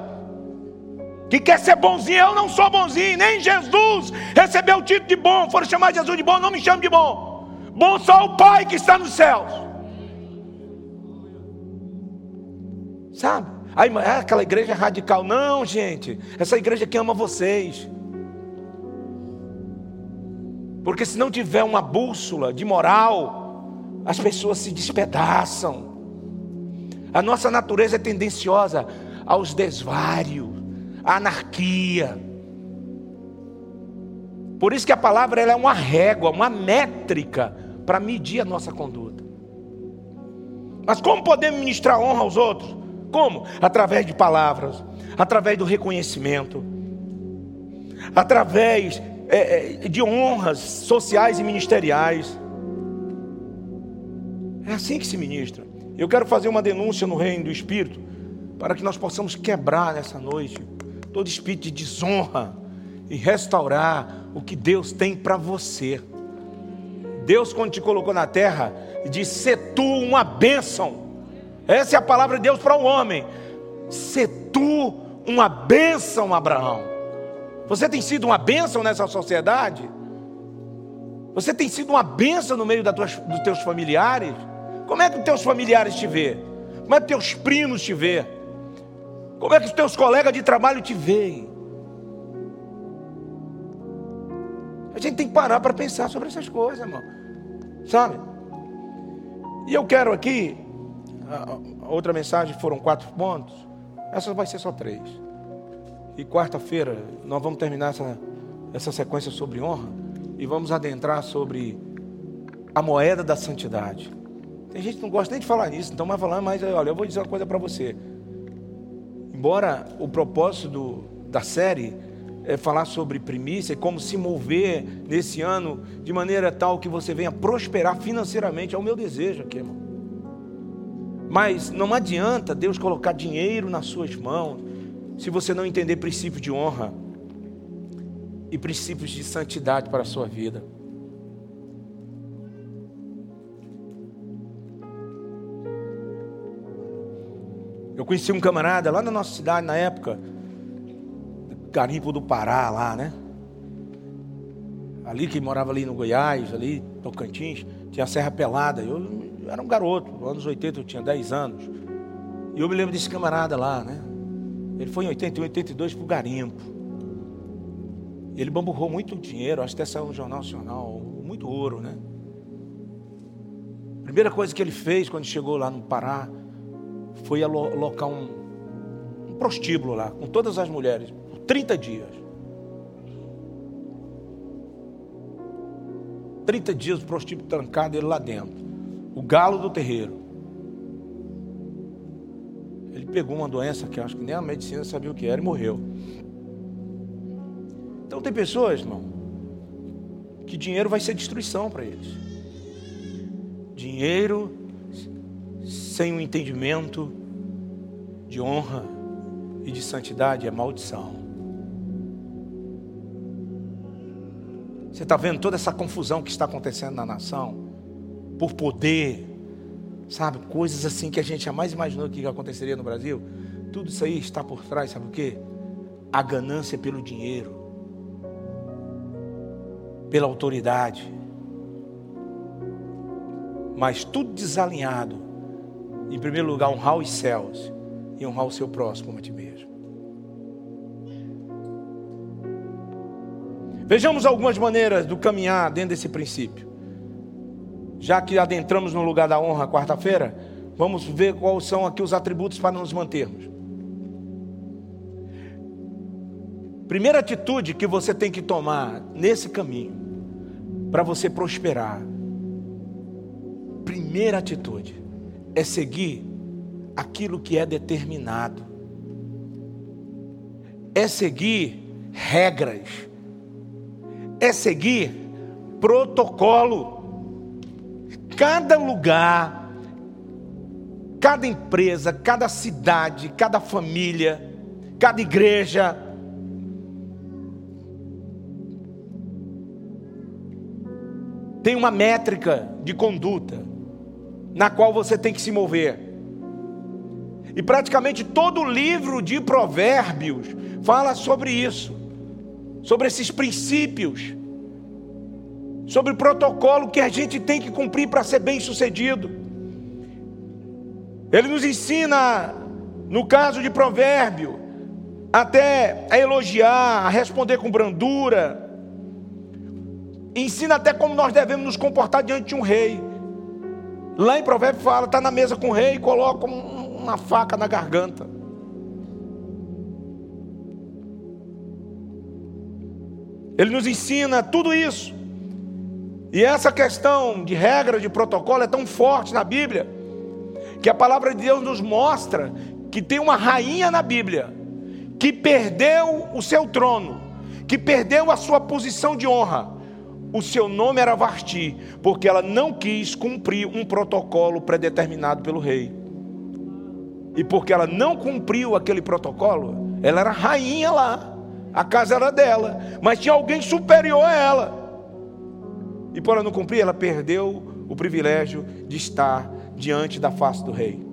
que quer ser bonzinho, eu não sou bonzinho, nem Jesus recebeu o título de bom, foram chamar Jesus de bom, não me chame de bom. Bom só o Pai que está nos céus. Sabe? Aí, é aquela igreja radical. Não, gente, essa igreja que ama vocês. Porque se não tiver uma bússola de moral, as pessoas se despedaçam. A nossa natureza é tendenciosa aos desvários, à anarquia. Por isso que a palavra é uma régua, uma métrica para medir a nossa conduta. Mas como podemos ministrar honra aos outros? Como? Através de palavras, através do reconhecimento, através é, é de honras sociais e ministeriais. É assim que se ministra. Eu quero fazer uma denúncia no reino do Espírito, para que nós possamos quebrar nessa noite todo espírito de desonra e restaurar o que Deus tem para você. Deus, quando te colocou na terra, disse: Ser tu uma bênção. Essa é a palavra de Deus para o homem. Ser tu uma bênção, Abraão. Você tem sido uma bênção nessa sociedade? Você tem sido uma benção no meio das tuas, dos teus familiares? Como é que os teus familiares te vê? Como é que teus primos te vê? Como é que os teus colegas de trabalho te veem? A gente tem que parar para pensar sobre essas coisas, irmão. Sabe? E eu quero aqui, a outra mensagem foram quatro pontos, essa vai ser só três. E quarta-feira nós vamos terminar essa, essa sequência sobre honra e vamos adentrar sobre a moeda da santidade. Tem gente que não gosta nem de falar nisso, então vai falar, mas olha, eu vou dizer uma coisa para você. Embora o propósito da série é falar sobre primícia e como se mover nesse ano de maneira tal que você venha prosperar financeiramente, é o meu desejo aqui, irmão. Mas não adianta Deus colocar dinheiro nas suas mãos se você não entender princípios de honra e princípios de santidade para a sua vida. Eu conheci um camarada lá na nossa cidade na época, Garimpo do Pará, lá, né? Ali que morava ali no Goiás, ali, Tocantins, tinha a Serra Pelada. Eu, eu era um garoto, anos 80 eu tinha 10 anos. E eu me lembro desse camarada lá, né? Ele foi em 81, 82 para o garimpo. Ele bamburrou muito dinheiro, acho que até saiu no Jornal Nacional, muito ouro, né? Primeira coisa que ele fez quando chegou lá no Pará foi alocar um, um prostíbulo lá, com todas as mulheres, por 30 dias. 30 dias o prostíbulo trancado, ele lá dentro. O galo do terreiro. Ele pegou uma doença que acho que nem a medicina sabia o que era e morreu. Então tem pessoas, irmão, que dinheiro vai ser destruição para eles. Dinheiro sem o um entendimento de honra e de santidade é maldição. Você está vendo toda essa confusão que está acontecendo na nação? Por poder, sabe? Coisas assim que a gente jamais imaginou que aconteceria no Brasil. Tudo isso aí está por trás, sabe o que? A ganância pelo dinheiro, pela autoridade. Mas tudo desalinhado. Em primeiro lugar, honrar os céus e honrar o seu próximo como a ti mesmo. Vejamos algumas maneiras do caminhar dentro desse princípio. Já que adentramos no lugar da honra quarta-feira, vamos ver quais são aqui os atributos para nos mantermos. Primeira atitude que você tem que tomar nesse caminho para você prosperar. Primeira atitude é seguir aquilo que é determinado. É seguir regras é seguir protocolo. Cada lugar, cada empresa, cada cidade, cada família, cada igreja, tem uma métrica de conduta na qual você tem que se mover. E praticamente todo o livro de Provérbios fala sobre isso sobre esses princípios, sobre o protocolo que a gente tem que cumprir para ser bem sucedido. Ele nos ensina, no caso de provérbio, até a elogiar, a responder com brandura, ensina até como nós devemos nos comportar diante de um rei. Lá em provérbio fala, está na mesa com o rei e coloca uma faca na garganta. Ele nos ensina tudo isso. E essa questão de regra, de protocolo é tão forte na Bíblia, que a palavra de Deus nos mostra que tem uma rainha na Bíblia que perdeu o seu trono, que perdeu a sua posição de honra. O seu nome era Vasti, porque ela não quis cumprir um protocolo predeterminado pelo rei. E porque ela não cumpriu aquele protocolo, ela era rainha lá a casa era dela, mas tinha alguém superior a ela. E por ela não cumprir, ela perdeu o privilégio de estar diante da face do rei.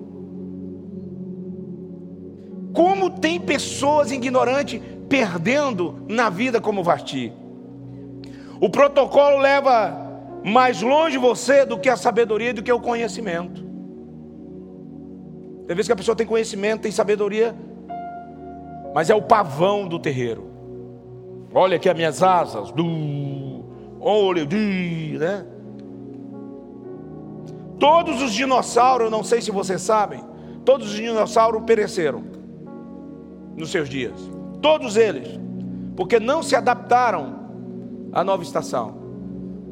Como tem pessoas ignorantes perdendo na vida como Vasti? O protocolo leva mais longe você do que a sabedoria do que o conhecimento. Tem vezes que a pessoa tem conhecimento, tem sabedoria, mas é o pavão do terreiro. Olha aqui as minhas asas, do, olha, né? Todos os dinossauros, não sei se vocês sabem, todos os dinossauros pereceram nos seus dias. Todos eles, porque não se adaptaram à nova estação.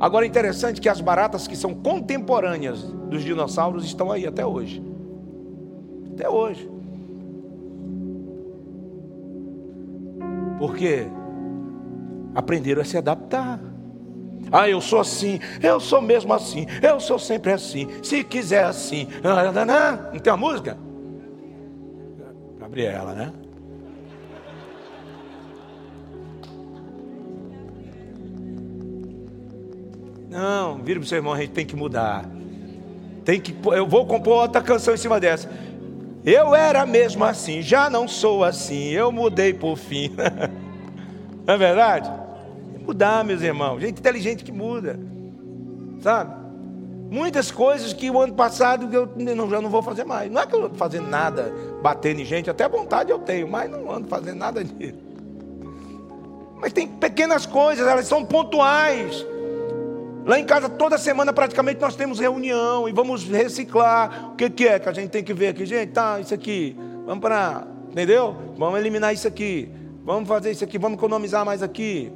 Agora é interessante que as baratas que são contemporâneas dos dinossauros estão aí até hoje. Até hoje. Porque aprenderam a se adaptar. Ah, eu sou assim, eu sou mesmo assim, eu sou sempre assim, se quiser assim. Não tem uma música? Gabriela, né? Não, vira para o seu irmão, a gente tem que mudar. Tem que, eu vou compor outra canção em cima dessa. Eu era mesmo assim, já não sou assim, eu mudei por fim. não é verdade? Mudar, meus irmãos. Gente inteligente que muda. Sabe? Muitas coisas que o ano passado eu não, já não vou fazer mais. Não é que eu não fazendo nada, batendo em gente, até vontade eu tenho, mas não ando fazendo nada disso. Mas tem pequenas coisas, elas são pontuais. Lá em casa, toda semana praticamente nós temos reunião e vamos reciclar. O que, que é que a gente tem que ver aqui? Gente, tá, isso aqui. Vamos para. Entendeu? Vamos eliminar isso aqui. Vamos fazer isso aqui. Vamos economizar mais aqui.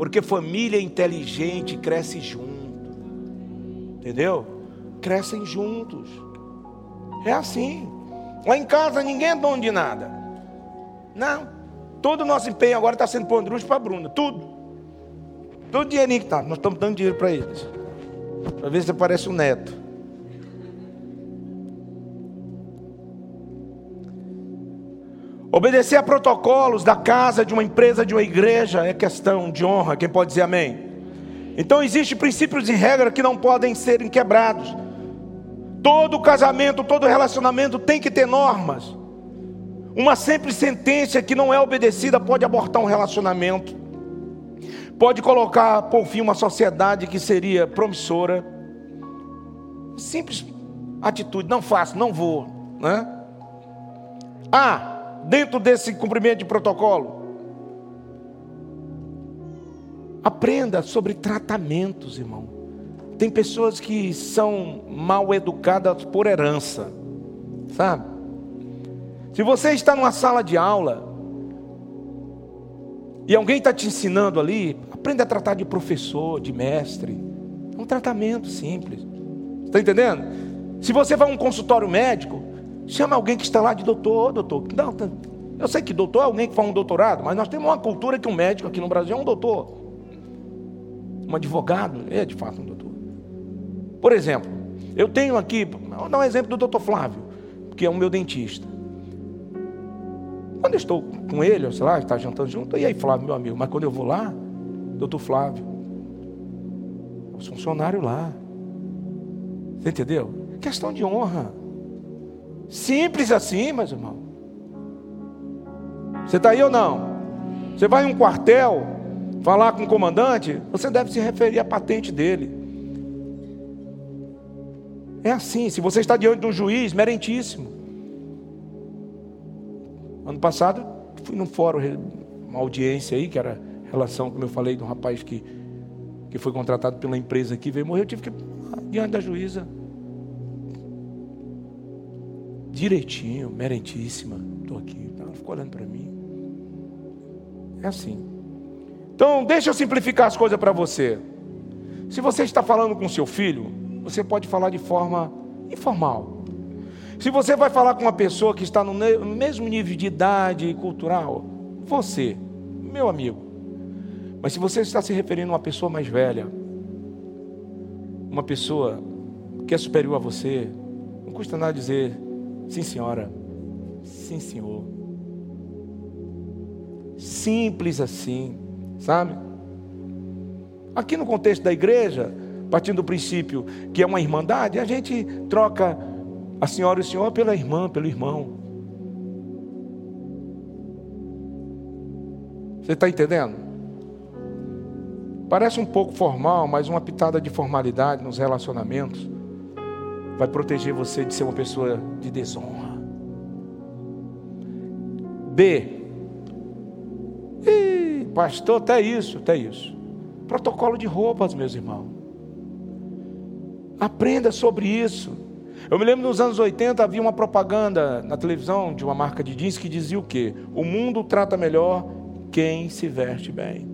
Porque família inteligente cresce junto. Entendeu? Crescem juntos. É assim. Lá em casa ninguém é dono de nada. Não. Todo o nosso empenho agora está sendo pondrujo para a Bruna. Tudo. Todo o dinheirinho que está, nós estamos dando dinheiro para eles. Para ver se parece um neto. Obedecer a protocolos da casa, de uma empresa, de uma igreja é questão de honra. Quem pode dizer amém? Então existem princípios e regras que não podem serem quebrados. Todo casamento, todo relacionamento tem que ter normas. Uma simples sentença que não é obedecida pode abortar um relacionamento pode colocar por fim uma sociedade que seria promissora. Simples atitude, não faço, não vou, né? Ah, dentro desse cumprimento de protocolo, aprenda sobre tratamentos, irmão. Tem pessoas que são mal educadas por herança, sabe? Se você está numa sala de aula e alguém está te ensinando ali, aprenda a tratar de professor, de mestre. É um tratamento simples. Está entendendo? Se você vai a um consultório médico, chama alguém que está lá de doutor, doutor. Não, eu sei que doutor é alguém que faz um doutorado, mas nós temos uma cultura que um médico aqui no Brasil é um doutor. Um advogado é de fato um doutor. Por exemplo, eu tenho aqui, vou dar um exemplo do doutor Flávio, que é o meu dentista. Quando eu estou com ele, sei lá, está jantando junto, e aí Flávio, meu amigo, mas quando eu vou lá, doutor Flávio, os funcionários lá. Você entendeu? Questão de honra. Simples assim, mas irmão. Você está aí ou não? Você vai em um quartel falar com o comandante, você deve se referir à patente dele. É assim, se você está diante de um juiz, merentíssimo. Ano passado, fui num fórum, uma audiência aí, que era relação, como eu falei, de um rapaz que, que foi contratado pela empresa aqui, veio morrer, eu tive que diante da juíza. Direitinho, merentíssima. Estou aqui. Ela ficou olhando para mim. É assim. Então, deixa eu simplificar as coisas para você. Se você está falando com seu filho, você pode falar de forma informal. Se você vai falar com uma pessoa que está no mesmo nível de idade e cultural, você, meu amigo. Mas se você está se referindo a uma pessoa mais velha, uma pessoa que é superior a você, não custa nada dizer, sim senhora, sim senhor. Simples assim, sabe? Aqui no contexto da igreja, partindo do princípio que é uma irmandade, a gente troca a senhora e o senhor pela irmã, pelo irmão. Você está entendendo? Parece um pouco formal, mas uma pitada de formalidade nos relacionamentos vai proteger você de ser uma pessoa de desonra. B. Ih, pastor, até isso, até isso. Protocolo de roupas, meus irmãos. Aprenda sobre isso. Eu me lembro nos anos 80 havia uma propaganda na televisão de uma marca de jeans que dizia o quê? O mundo trata melhor quem se veste bem.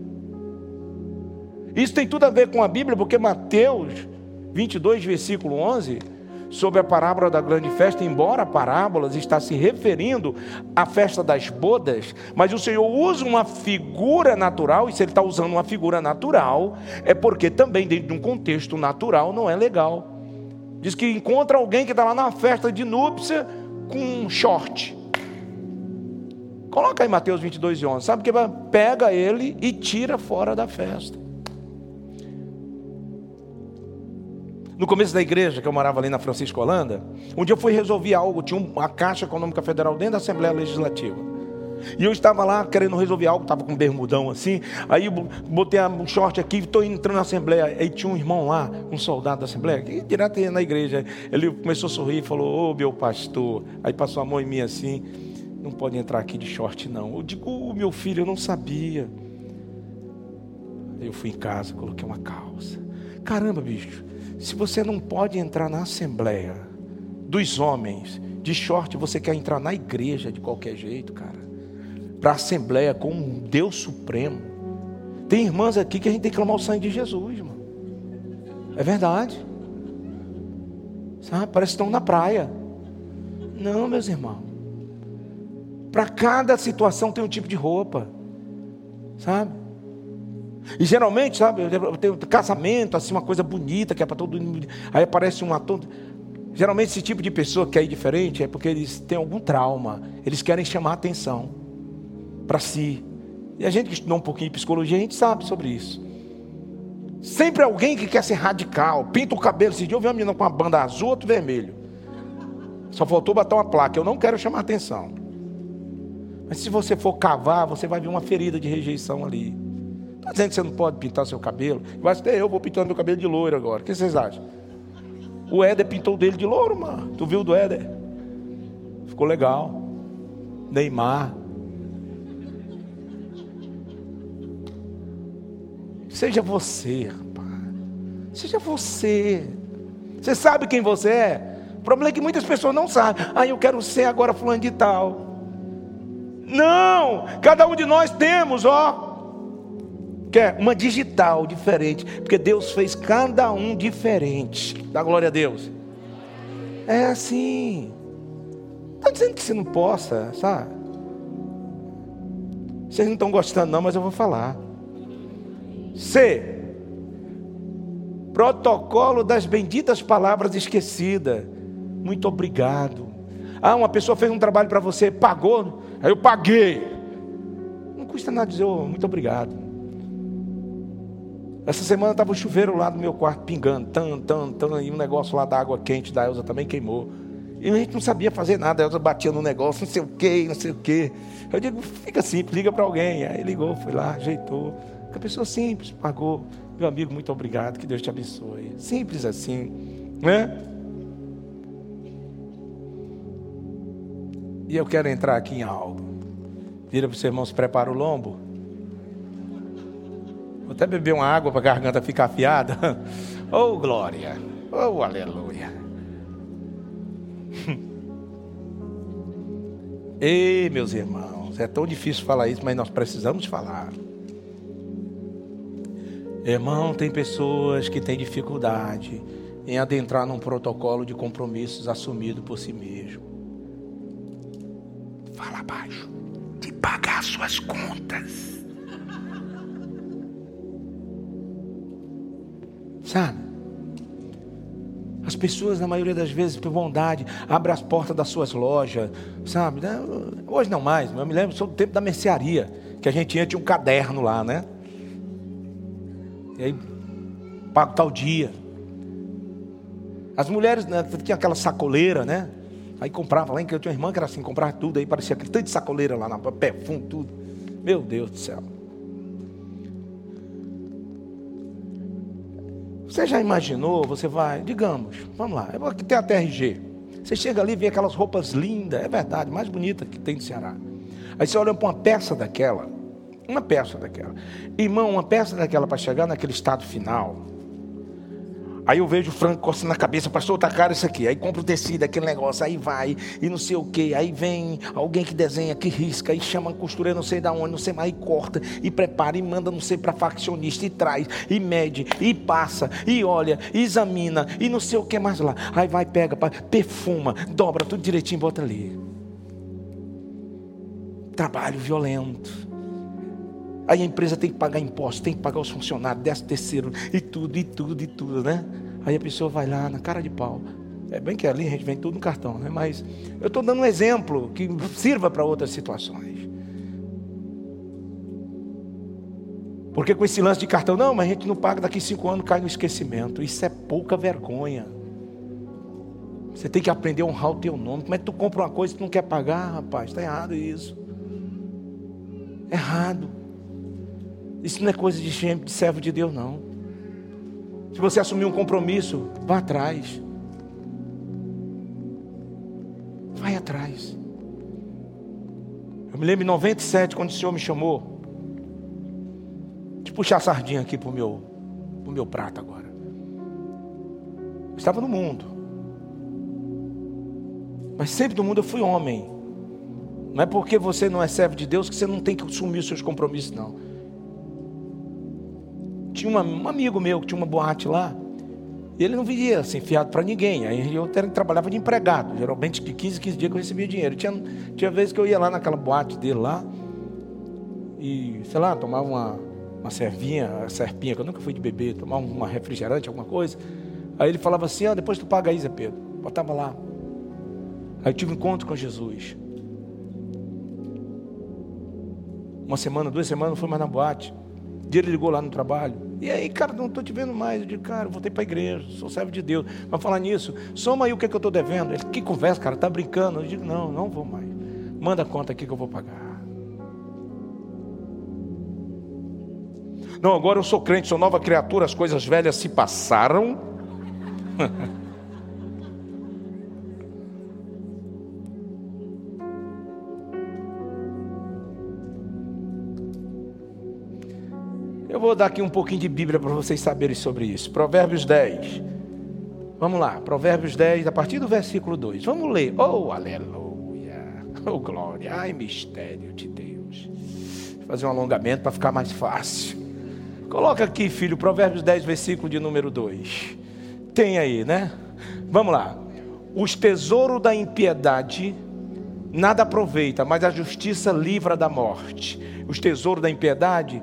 Isso tem tudo a ver com a Bíblia, porque Mateus 22, versículo 11, sobre a parábola da grande festa, embora a parábola está se referindo à festa das bodas, mas o Senhor usa uma figura natural, e se ele está usando uma figura natural, é porque também dentro de um contexto natural não é legal. Diz que encontra alguém que está lá na festa de núpcia com um short. Coloca aí Mateus 22 e 11. Sabe que pega ele e tira fora da festa. No começo da igreja, que eu morava ali na Francisco Holanda, um dia eu fui resolver algo, tinha uma Caixa Econômica Federal dentro da Assembleia Legislativa. E eu estava lá querendo resolver algo, estava com um bermudão assim. Aí eu botei um short aqui, estou entrando na Assembleia. Aí tinha um irmão lá, um soldado da Assembleia, que direto na igreja. Ele começou a sorrir e falou: Ô oh, meu pastor. Aí passou a mão em mim assim: Não pode entrar aqui de short não. Eu digo: oh, Meu filho, eu não sabia. Eu fui em casa, coloquei uma calça. Caramba, bicho. Se você não pode entrar na assembleia dos homens de short, você quer entrar na igreja de qualquer jeito, cara. Para a assembleia com um Deus supremo. Tem irmãs aqui que a gente tem que clamar o sangue de Jesus, mano. É verdade. Sabe? Parece que estão na praia. Não, meus irmãos. Para cada situação tem um tipo de roupa. Sabe? E geralmente, sabe, tem casamento, assim, uma coisa bonita, que é para todo mundo. Aí aparece um ator. Geralmente esse tipo de pessoa que é diferente é porque eles têm algum trauma. Eles querem chamar atenção para si. E a gente que estudou um pouquinho de psicologia, a gente sabe sobre isso. Sempre alguém que quer ser radical, pinta o cabelo. Esse dia eu vi uma menina com uma banda azul, outro vermelho. Só faltou botar uma placa. Eu não quero chamar atenção. Mas se você for cavar, você vai ver uma ferida de rejeição ali. Está dizendo que você não pode pintar seu cabelo? Mas até eu vou pintando meu cabelo de loiro agora. O que vocês acham? O Éder pintou o dele de louro, mano. Tu viu do Éder? Ficou legal. Neymar. Seja você, rapaz. Seja você. Você sabe quem você é? O problema é que muitas pessoas não sabem. Ah, eu quero ser agora fulano de tal. Não! Cada um de nós temos, ó quer uma digital diferente, porque Deus fez cada um diferente. Dá glória a Deus. É assim. Está dizendo que você não possa, sabe? Vocês não estão gostando, não, mas eu vou falar. C. Protocolo das benditas palavras esquecidas. Muito obrigado. Ah, uma pessoa fez um trabalho para você, pagou, aí eu paguei. Não custa nada dizer oh, muito obrigado. Essa semana estava o chuveiro lá no meu quarto pingando, tan, tan, tan, e um negócio lá da água quente da Elza também queimou. E a gente não sabia fazer nada, a Elza batia no negócio, não sei o que, não sei o que. Eu digo, fica simples, liga para alguém. Aí ligou, foi lá, ajeitou. A pessoa simples, pagou. Meu amigo, muito obrigado, que Deus te abençoe. Simples assim, né? E eu quero entrar aqui em algo. Vira para o seu irmão, se prepara o lombo. Até beber uma água para a garganta ficar afiada. Oh, glória. Oh, aleluia. Ei, meus irmãos, é tão difícil falar isso, mas nós precisamos falar. Irmão, tem pessoas que têm dificuldade em adentrar num protocolo de compromissos assumido por si mesmo. Fala baixo. De pagar suas contas. Sabe? As pessoas, na maioria das vezes, por bondade, abrem as portas das suas lojas, sabe? Hoje não mais, eu me lembro só do tempo da mercearia, que a gente tinha, tinha um caderno lá, né? E aí, pago tal dia. As mulheres né, tinham aquela sacoleira, né? Aí comprava lá, eu tinha uma irmã que era assim, comprava tudo, aí parecia aquele tanto de sacoleira lá, na perfume, tudo. Meu Deus do céu. Você já imaginou? Você vai, digamos, vamos lá, aqui tem a TRG. Você chega ali e vê aquelas roupas lindas, é verdade, mais bonita que tem no Ceará. Aí você olha para uma peça daquela, uma peça daquela. Irmão, uma peça daquela para chegar naquele estado final, Aí eu vejo o Franco coçando na cabeça, pastor, tá caro isso aqui. Aí compra o tecido, aquele negócio, aí vai, e não sei o que. Aí vem alguém que desenha, que risca, e chama a costureira, não sei da onde, não sei mais, e corta, e prepara, e manda, não sei, para faccionista, e traz, e mede, e passa, e olha, e examina, e não sei o que mais lá. Aí vai, pega, perfuma, dobra tudo direitinho, bota ali. Trabalho violento. Aí a empresa tem que pagar impostos, tem que pagar os funcionários, décimo terceiro, e tudo, e tudo, e tudo, né? Aí a pessoa vai lá na cara de pau. É bem que ali a gente vem tudo no cartão, né? Mas eu estou dando um exemplo que sirva para outras situações. Porque com esse lance de cartão, não, mas a gente não paga daqui cinco anos, cai no esquecimento. Isso é pouca vergonha. Você tem que aprender a honrar o teu nome. Como é que tu compra uma coisa que tu não quer pagar, rapaz? Está errado isso. Errado. Isso não é coisa de, de servo de Deus, não. Se você assumir um compromisso, vá atrás. Vai atrás. Eu me lembro em 97, quando o Senhor me chamou. Eu puxar a sardinha aqui para o meu, pro meu prato agora. Eu estava no mundo. Mas sempre no mundo eu fui homem. Não é porque você não é servo de Deus que você não tem que assumir os seus compromissos, não tinha uma, um amigo meu que tinha uma boate lá, e ele não vivia assim, fiado para ninguém. Aí eu trabalhava de empregado, geralmente de 15, 15 dias que eu recebia dinheiro. Tinha, tinha vezes que eu ia lá naquela boate dele lá, e, sei lá, tomava uma, uma servinha, serpinha, que eu nunca fui de beber, tomar uma refrigerante, alguma coisa. Aí ele falava assim, ah, depois tu paga aí, Zé Pedro. Botava lá. Aí eu tive um encontro com Jesus. Uma semana, duas semanas, não fui mais na boate. Um dia ele ligou lá no trabalho. E aí, cara, não estou te vendo mais. Eu digo, cara, voltei para a igreja, sou servo de Deus. Mas falar nisso, soma aí o que, é que eu estou devendo. Ele, que conversa, cara, tá brincando. Eu digo, não, não vou mais. Manda a conta aqui que eu vou pagar. Não, agora eu sou crente, sou nova criatura, as coisas velhas se passaram. Eu vou dar aqui um pouquinho de Bíblia para vocês saberem sobre isso. Provérbios 10. Vamos lá, Provérbios 10, a partir do versículo 2. Vamos ler. Oh, aleluia. Oh, glória. Ai, mistério de Deus. Vou fazer um alongamento para ficar mais fácil. Coloca aqui, filho, Provérbios 10, versículo de número 2. Tem aí, né? Vamos lá. Os tesouros da impiedade nada aproveita, mas a justiça livra da morte. Os tesouros da impiedade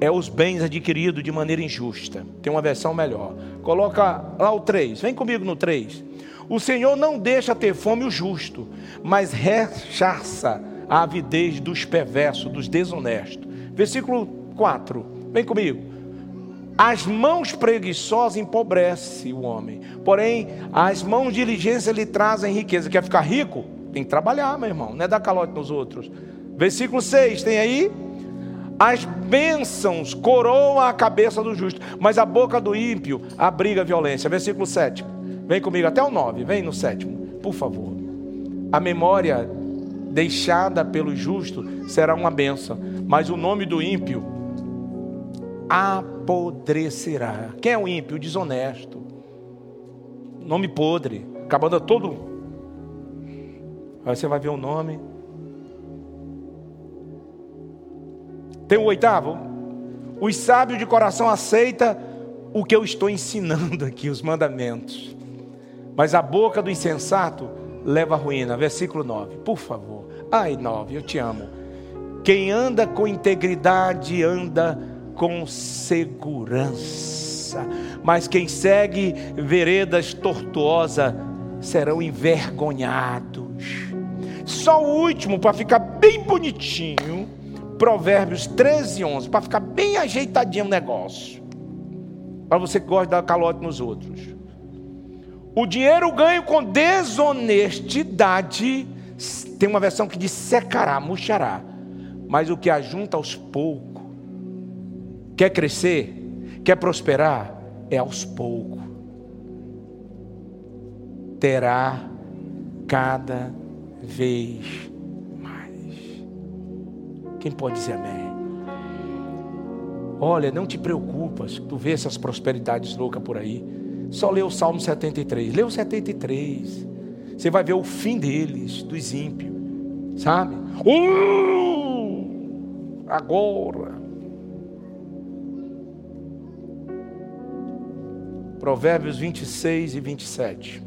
é os bens adquiridos de maneira injusta. Tem uma versão melhor. Coloca lá o 3. Vem comigo no 3. O Senhor não deixa ter fome o justo, mas rechaça a avidez dos perversos, dos desonestos. Versículo 4. Vem comigo. As mãos preguiçosas empobrecem o homem, porém as mãos diligência lhe trazem riqueza. Quer ficar rico? Tem que trabalhar, meu irmão, não é dar calote nos outros. Versículo 6, tem aí? As bênçãos coroam a cabeça do justo, mas a boca do ímpio abriga a violência. Versículo 7. Vem comigo até o 9, vem no sétimo, por favor. A memória deixada pelo justo será uma benção, mas o nome do ímpio apodrecerá. Quem é o ímpio? O desonesto. Nome podre, acabando todo. Aí você vai ver o nome, Tem o oitavo. Os sábios de coração aceita o que eu estou ensinando aqui, os mandamentos. Mas a boca do insensato leva à ruína. Versículo 9, por favor. Ai, 9, eu te amo. Quem anda com integridade anda com segurança. Mas quem segue veredas tortuosas serão envergonhados. Só o último, para ficar bem bonitinho Provérbios 13, 11, para ficar bem ajeitadinho o negócio. Para você que gosta de dar calote nos outros. O dinheiro ganho com desonestidade, tem uma versão que diz secará, murchará. Mas o que ajunta aos poucos, quer crescer, quer prosperar, é aos poucos. Terá cada vez. Quem pode dizer amém? Olha, não te preocupas, tu vê essas prosperidades loucas por aí. Só lê o Salmo 73. Lê o 73. Você vai ver o fim deles, dos ímpios. Sabe? Uh! Agora. Provérbios 26 e 27.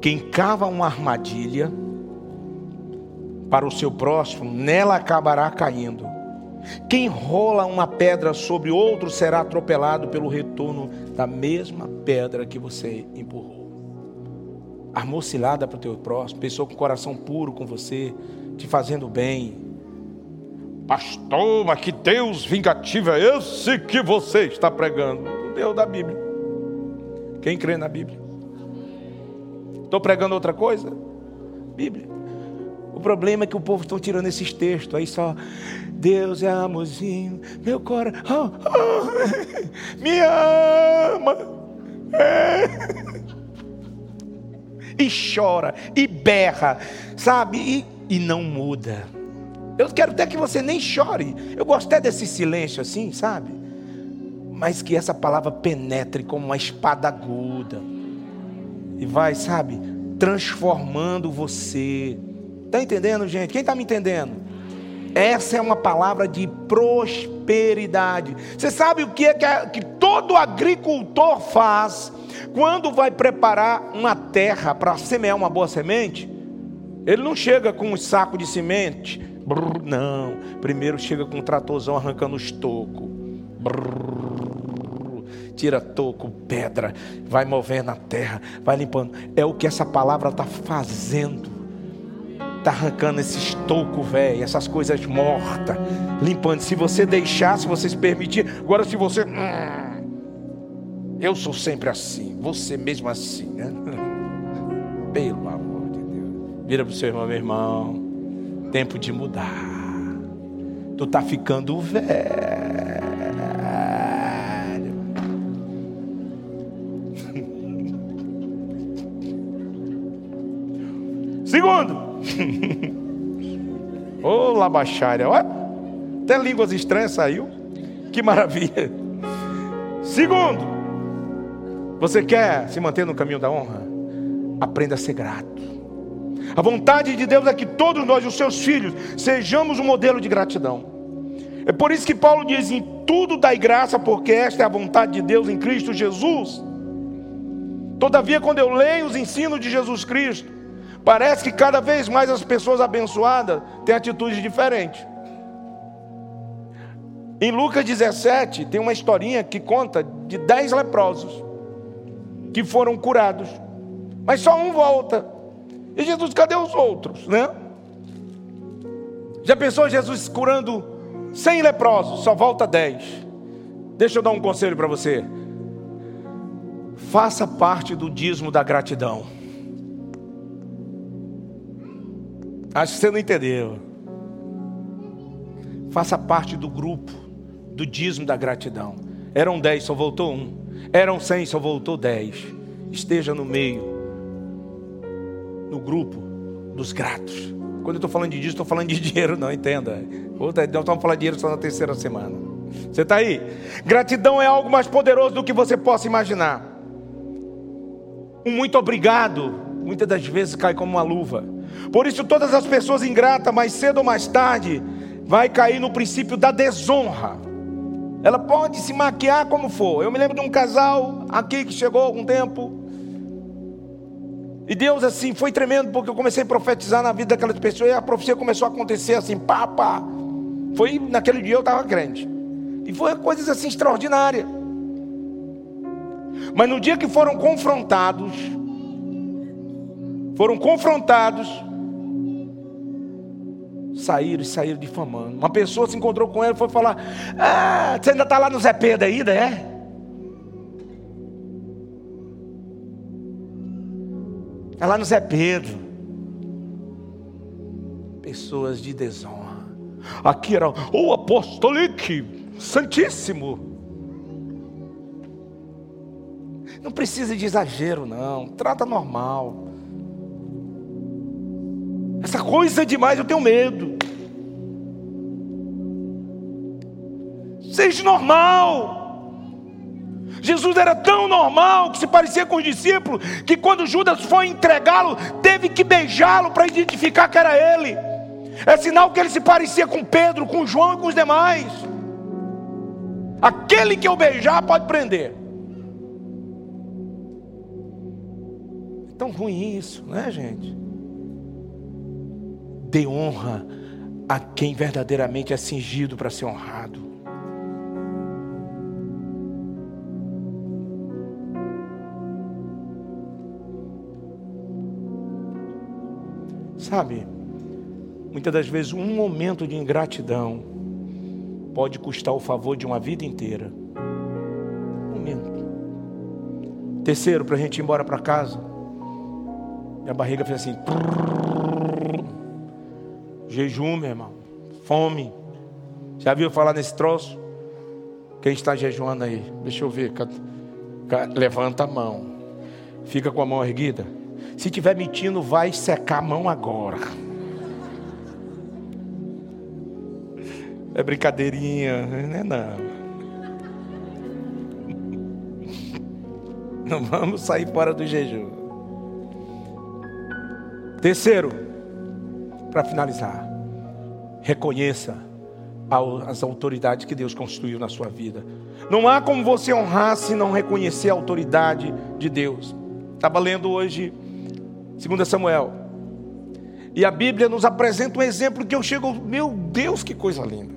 Quem cava uma armadilha para o seu próximo, nela acabará caindo. Quem rola uma pedra sobre outro será atropelado pelo retorno da mesma pedra que você empurrou. Armou cilada para o teu próximo, pessoa com coração puro com você, te fazendo bem. Pastor, mas que Deus vingativo é esse que você está pregando? O Deus da Bíblia. Quem crê na Bíblia? Estou pregando outra coisa? Bíblia. O problema é que o povo está tirando esses textos, aí só Deus é amorzinho, meu coração oh, oh, me ama. É. E chora, e berra, sabe? E, e não muda. Eu quero até que você nem chore. Eu gosto até desse silêncio assim, sabe? Mas que essa palavra penetre como uma espada aguda. E vai, sabe, transformando você. Está entendendo, gente? Quem está me entendendo? Essa é uma palavra de prosperidade. Você sabe o que é que, é, que todo agricultor faz quando vai preparar uma terra para semear uma boa semente? Ele não chega com um saco de semente. Brrr, não. Primeiro chega com um tratorzão arrancando os tocos. Tira toco, pedra, vai movendo a terra, vai limpando. É o que essa palavra está fazendo está arrancando esse estoco velho, essas coisas mortas, limpando. Se você deixar, se você se permitir, agora se você. Hum, eu sou sempre assim, você mesmo assim, né? Pelo amor de Deus. Vira para o seu irmão, meu irmão. Tempo de mudar. Tu tá ficando velho. Ô, oh, labachária, olha, até línguas estranhas saiu. Que maravilha. Segundo, você quer se manter no caminho da honra? Aprenda a ser grato. A vontade de Deus é que todos nós, os seus filhos, sejamos um modelo de gratidão. É por isso que Paulo diz: em tudo dai graça, porque esta é a vontade de Deus em Cristo Jesus. Todavia, quando eu leio os ensinos de Jesus Cristo, Parece que cada vez mais as pessoas abençoadas têm atitudes diferentes. Em Lucas 17, tem uma historinha que conta de dez leprosos que foram curados, mas só um volta. E Jesus, cadê os outros, né? Já pensou Jesus curando cem leprosos, só volta dez? Deixa eu dar um conselho para você. Faça parte do dízimo da gratidão. Acho que você não entendeu. Faça parte do grupo do dízimo da gratidão. Eram dez, só voltou um. Eram cem, só voltou dez. Esteja no meio, no grupo dos gratos. Quando eu estou falando de dízimo, estou falando de dinheiro, não, entenda. Outra, estamos falando de dinheiro só na terceira semana. Você está aí? Gratidão é algo mais poderoso do que você possa imaginar. Um muito obrigado, muitas das vezes cai como uma luva. Por isso, todas as pessoas ingratas, mais cedo ou mais tarde, vai cair no princípio da desonra. Ela pode se maquiar como for. Eu me lembro de um casal aqui que chegou há algum tempo. E Deus, assim, foi tremendo, porque eu comecei a profetizar na vida daquelas pessoas e a profecia começou a acontecer assim, pá, pá. Foi naquele dia eu estava crente. E foi coisas assim extraordinárias. Mas no dia que foram confrontados, foram confrontados, saíram e saíram difamando. Uma pessoa se encontrou com ele e foi falar: Ah, você ainda está lá no Zé Pedro ainda, é? Está lá no Zé Pedro. Pessoas de desonra. Aqui era o apostolique, santíssimo. Não precisa de exagero, não. Trata normal. Essa coisa é demais, eu tenho medo. Seja normal. Jesus era tão normal que se parecia com os discípulos, que quando Judas foi entregá-lo, teve que beijá-lo para identificar que era ele. É sinal que ele se parecia com Pedro, com João e com os demais. Aquele que eu beijar pode prender. É tão ruim isso, não é, gente? Dê honra a quem verdadeiramente é cingido para ser honrado. Sabe, muitas das vezes um momento de ingratidão pode custar o favor de uma vida inteira. Um momento. Terceiro, para a gente ir embora para casa, minha barriga fez assim. Jejum, meu irmão. Fome. Já viu falar nesse troço? Quem está jejuando aí? Deixa eu ver. Levanta a mão. Fica com a mão erguida. Se tiver mentindo, vai secar a mão agora. É brincadeirinha, não é não. Não vamos sair fora do jejum. Terceiro, para finalizar, reconheça as autoridades que Deus construiu na sua vida. Não há como você honrar se não reconhecer a autoridade de Deus. Estava lendo hoje 2 Samuel. E a Bíblia nos apresenta um exemplo que eu chego, meu Deus, que coisa linda.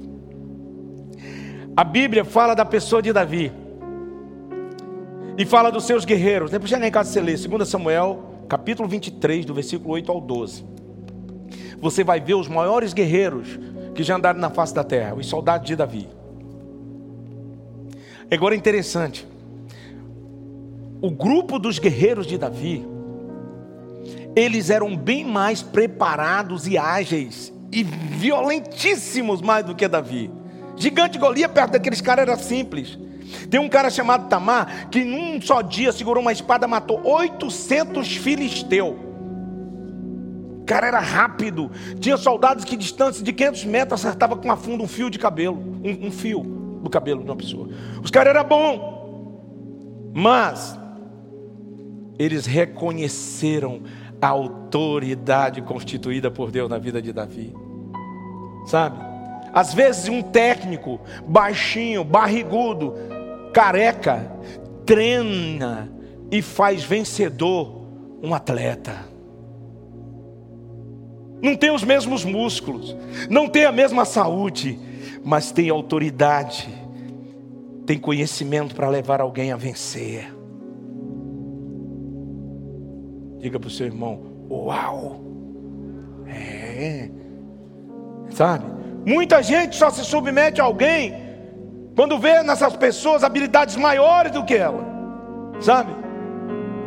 A Bíblia fala da pessoa de Davi. E fala dos seus guerreiros. Depois já nem casa você ler, 2 Samuel, capítulo 23, do versículo 8 ao 12. Você vai ver os maiores guerreiros que já andaram na face da terra, os soldados de Davi. Agora é interessante. O grupo dos guerreiros de Davi eles eram bem mais preparados e ágeis e violentíssimos mais do que Davi. Gigante Golias perto daqueles caras era simples. Tem um cara chamado Tamar que num só dia segurou uma espada matou 800 filisteus. Cara era rápido. Tinha soldados que distância de 500 metros acertava com uma funda um fio de cabelo, um, um fio do cabelo de uma pessoa. Os caras eram bom, mas eles reconheceram a autoridade constituída por Deus na vida de Davi. Sabe? Às vezes um técnico baixinho, barrigudo, careca, treina e faz vencedor um atleta. Não tem os mesmos músculos, não tem a mesma saúde, mas tem autoridade, tem conhecimento para levar alguém a vencer. Diga para o seu irmão: Uau! É. Sabe? Muita gente só se submete a alguém quando vê nessas pessoas habilidades maiores do que ela. Sabe?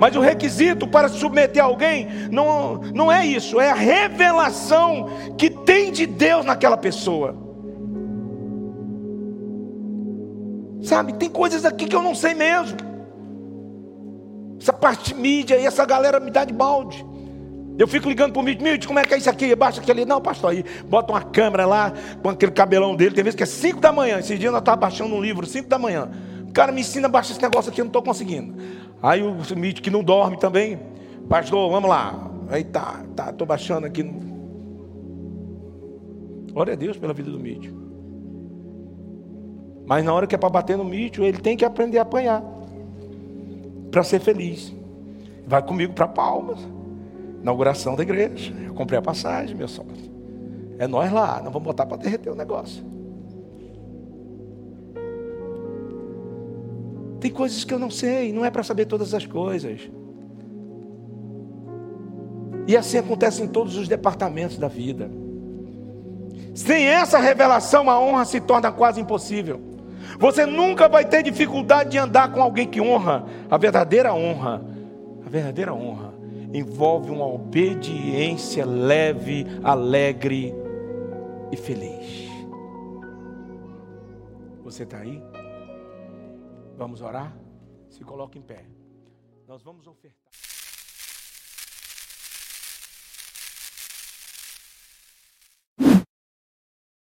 Mas o requisito para submeter alguém não, não é isso, é a revelação que tem de Deus naquela pessoa. Sabe, tem coisas aqui que eu não sei mesmo. Essa parte mídia aí, essa galera me dá de balde. Eu fico ligando para o mídia, como é que é isso aqui? Baixa aquele. Não, pastor, aí bota uma câmera lá com aquele cabelão dele. Tem vezes que é 5 da manhã. Esses dias eu estava baixando um livro, 5 da manhã. O cara me ensina a baixar esse negócio aqui, eu não estou conseguindo. Aí o mídia que não dorme também, pastor, vamos lá. Aí tá, tá, estou baixando aqui. Glória a Deus pela vida do mídia. Mas na hora que é para bater no mídia, ele tem que aprender a apanhar para ser feliz. Vai comigo para Palmas, inauguração da igreja. Eu comprei a passagem, meu sócio. É nós lá, não vamos botar para derreter o negócio. Tem coisas que eu não sei, não é para saber todas as coisas. E assim acontece em todos os departamentos da vida. Sem essa revelação, a honra se torna quase impossível. Você nunca vai ter dificuldade de andar com alguém que honra. A verdadeira honra, a verdadeira honra envolve uma obediência leve, alegre e feliz. Você está aí? Vamos orar? Se coloque em pé. nós vamos ofertar.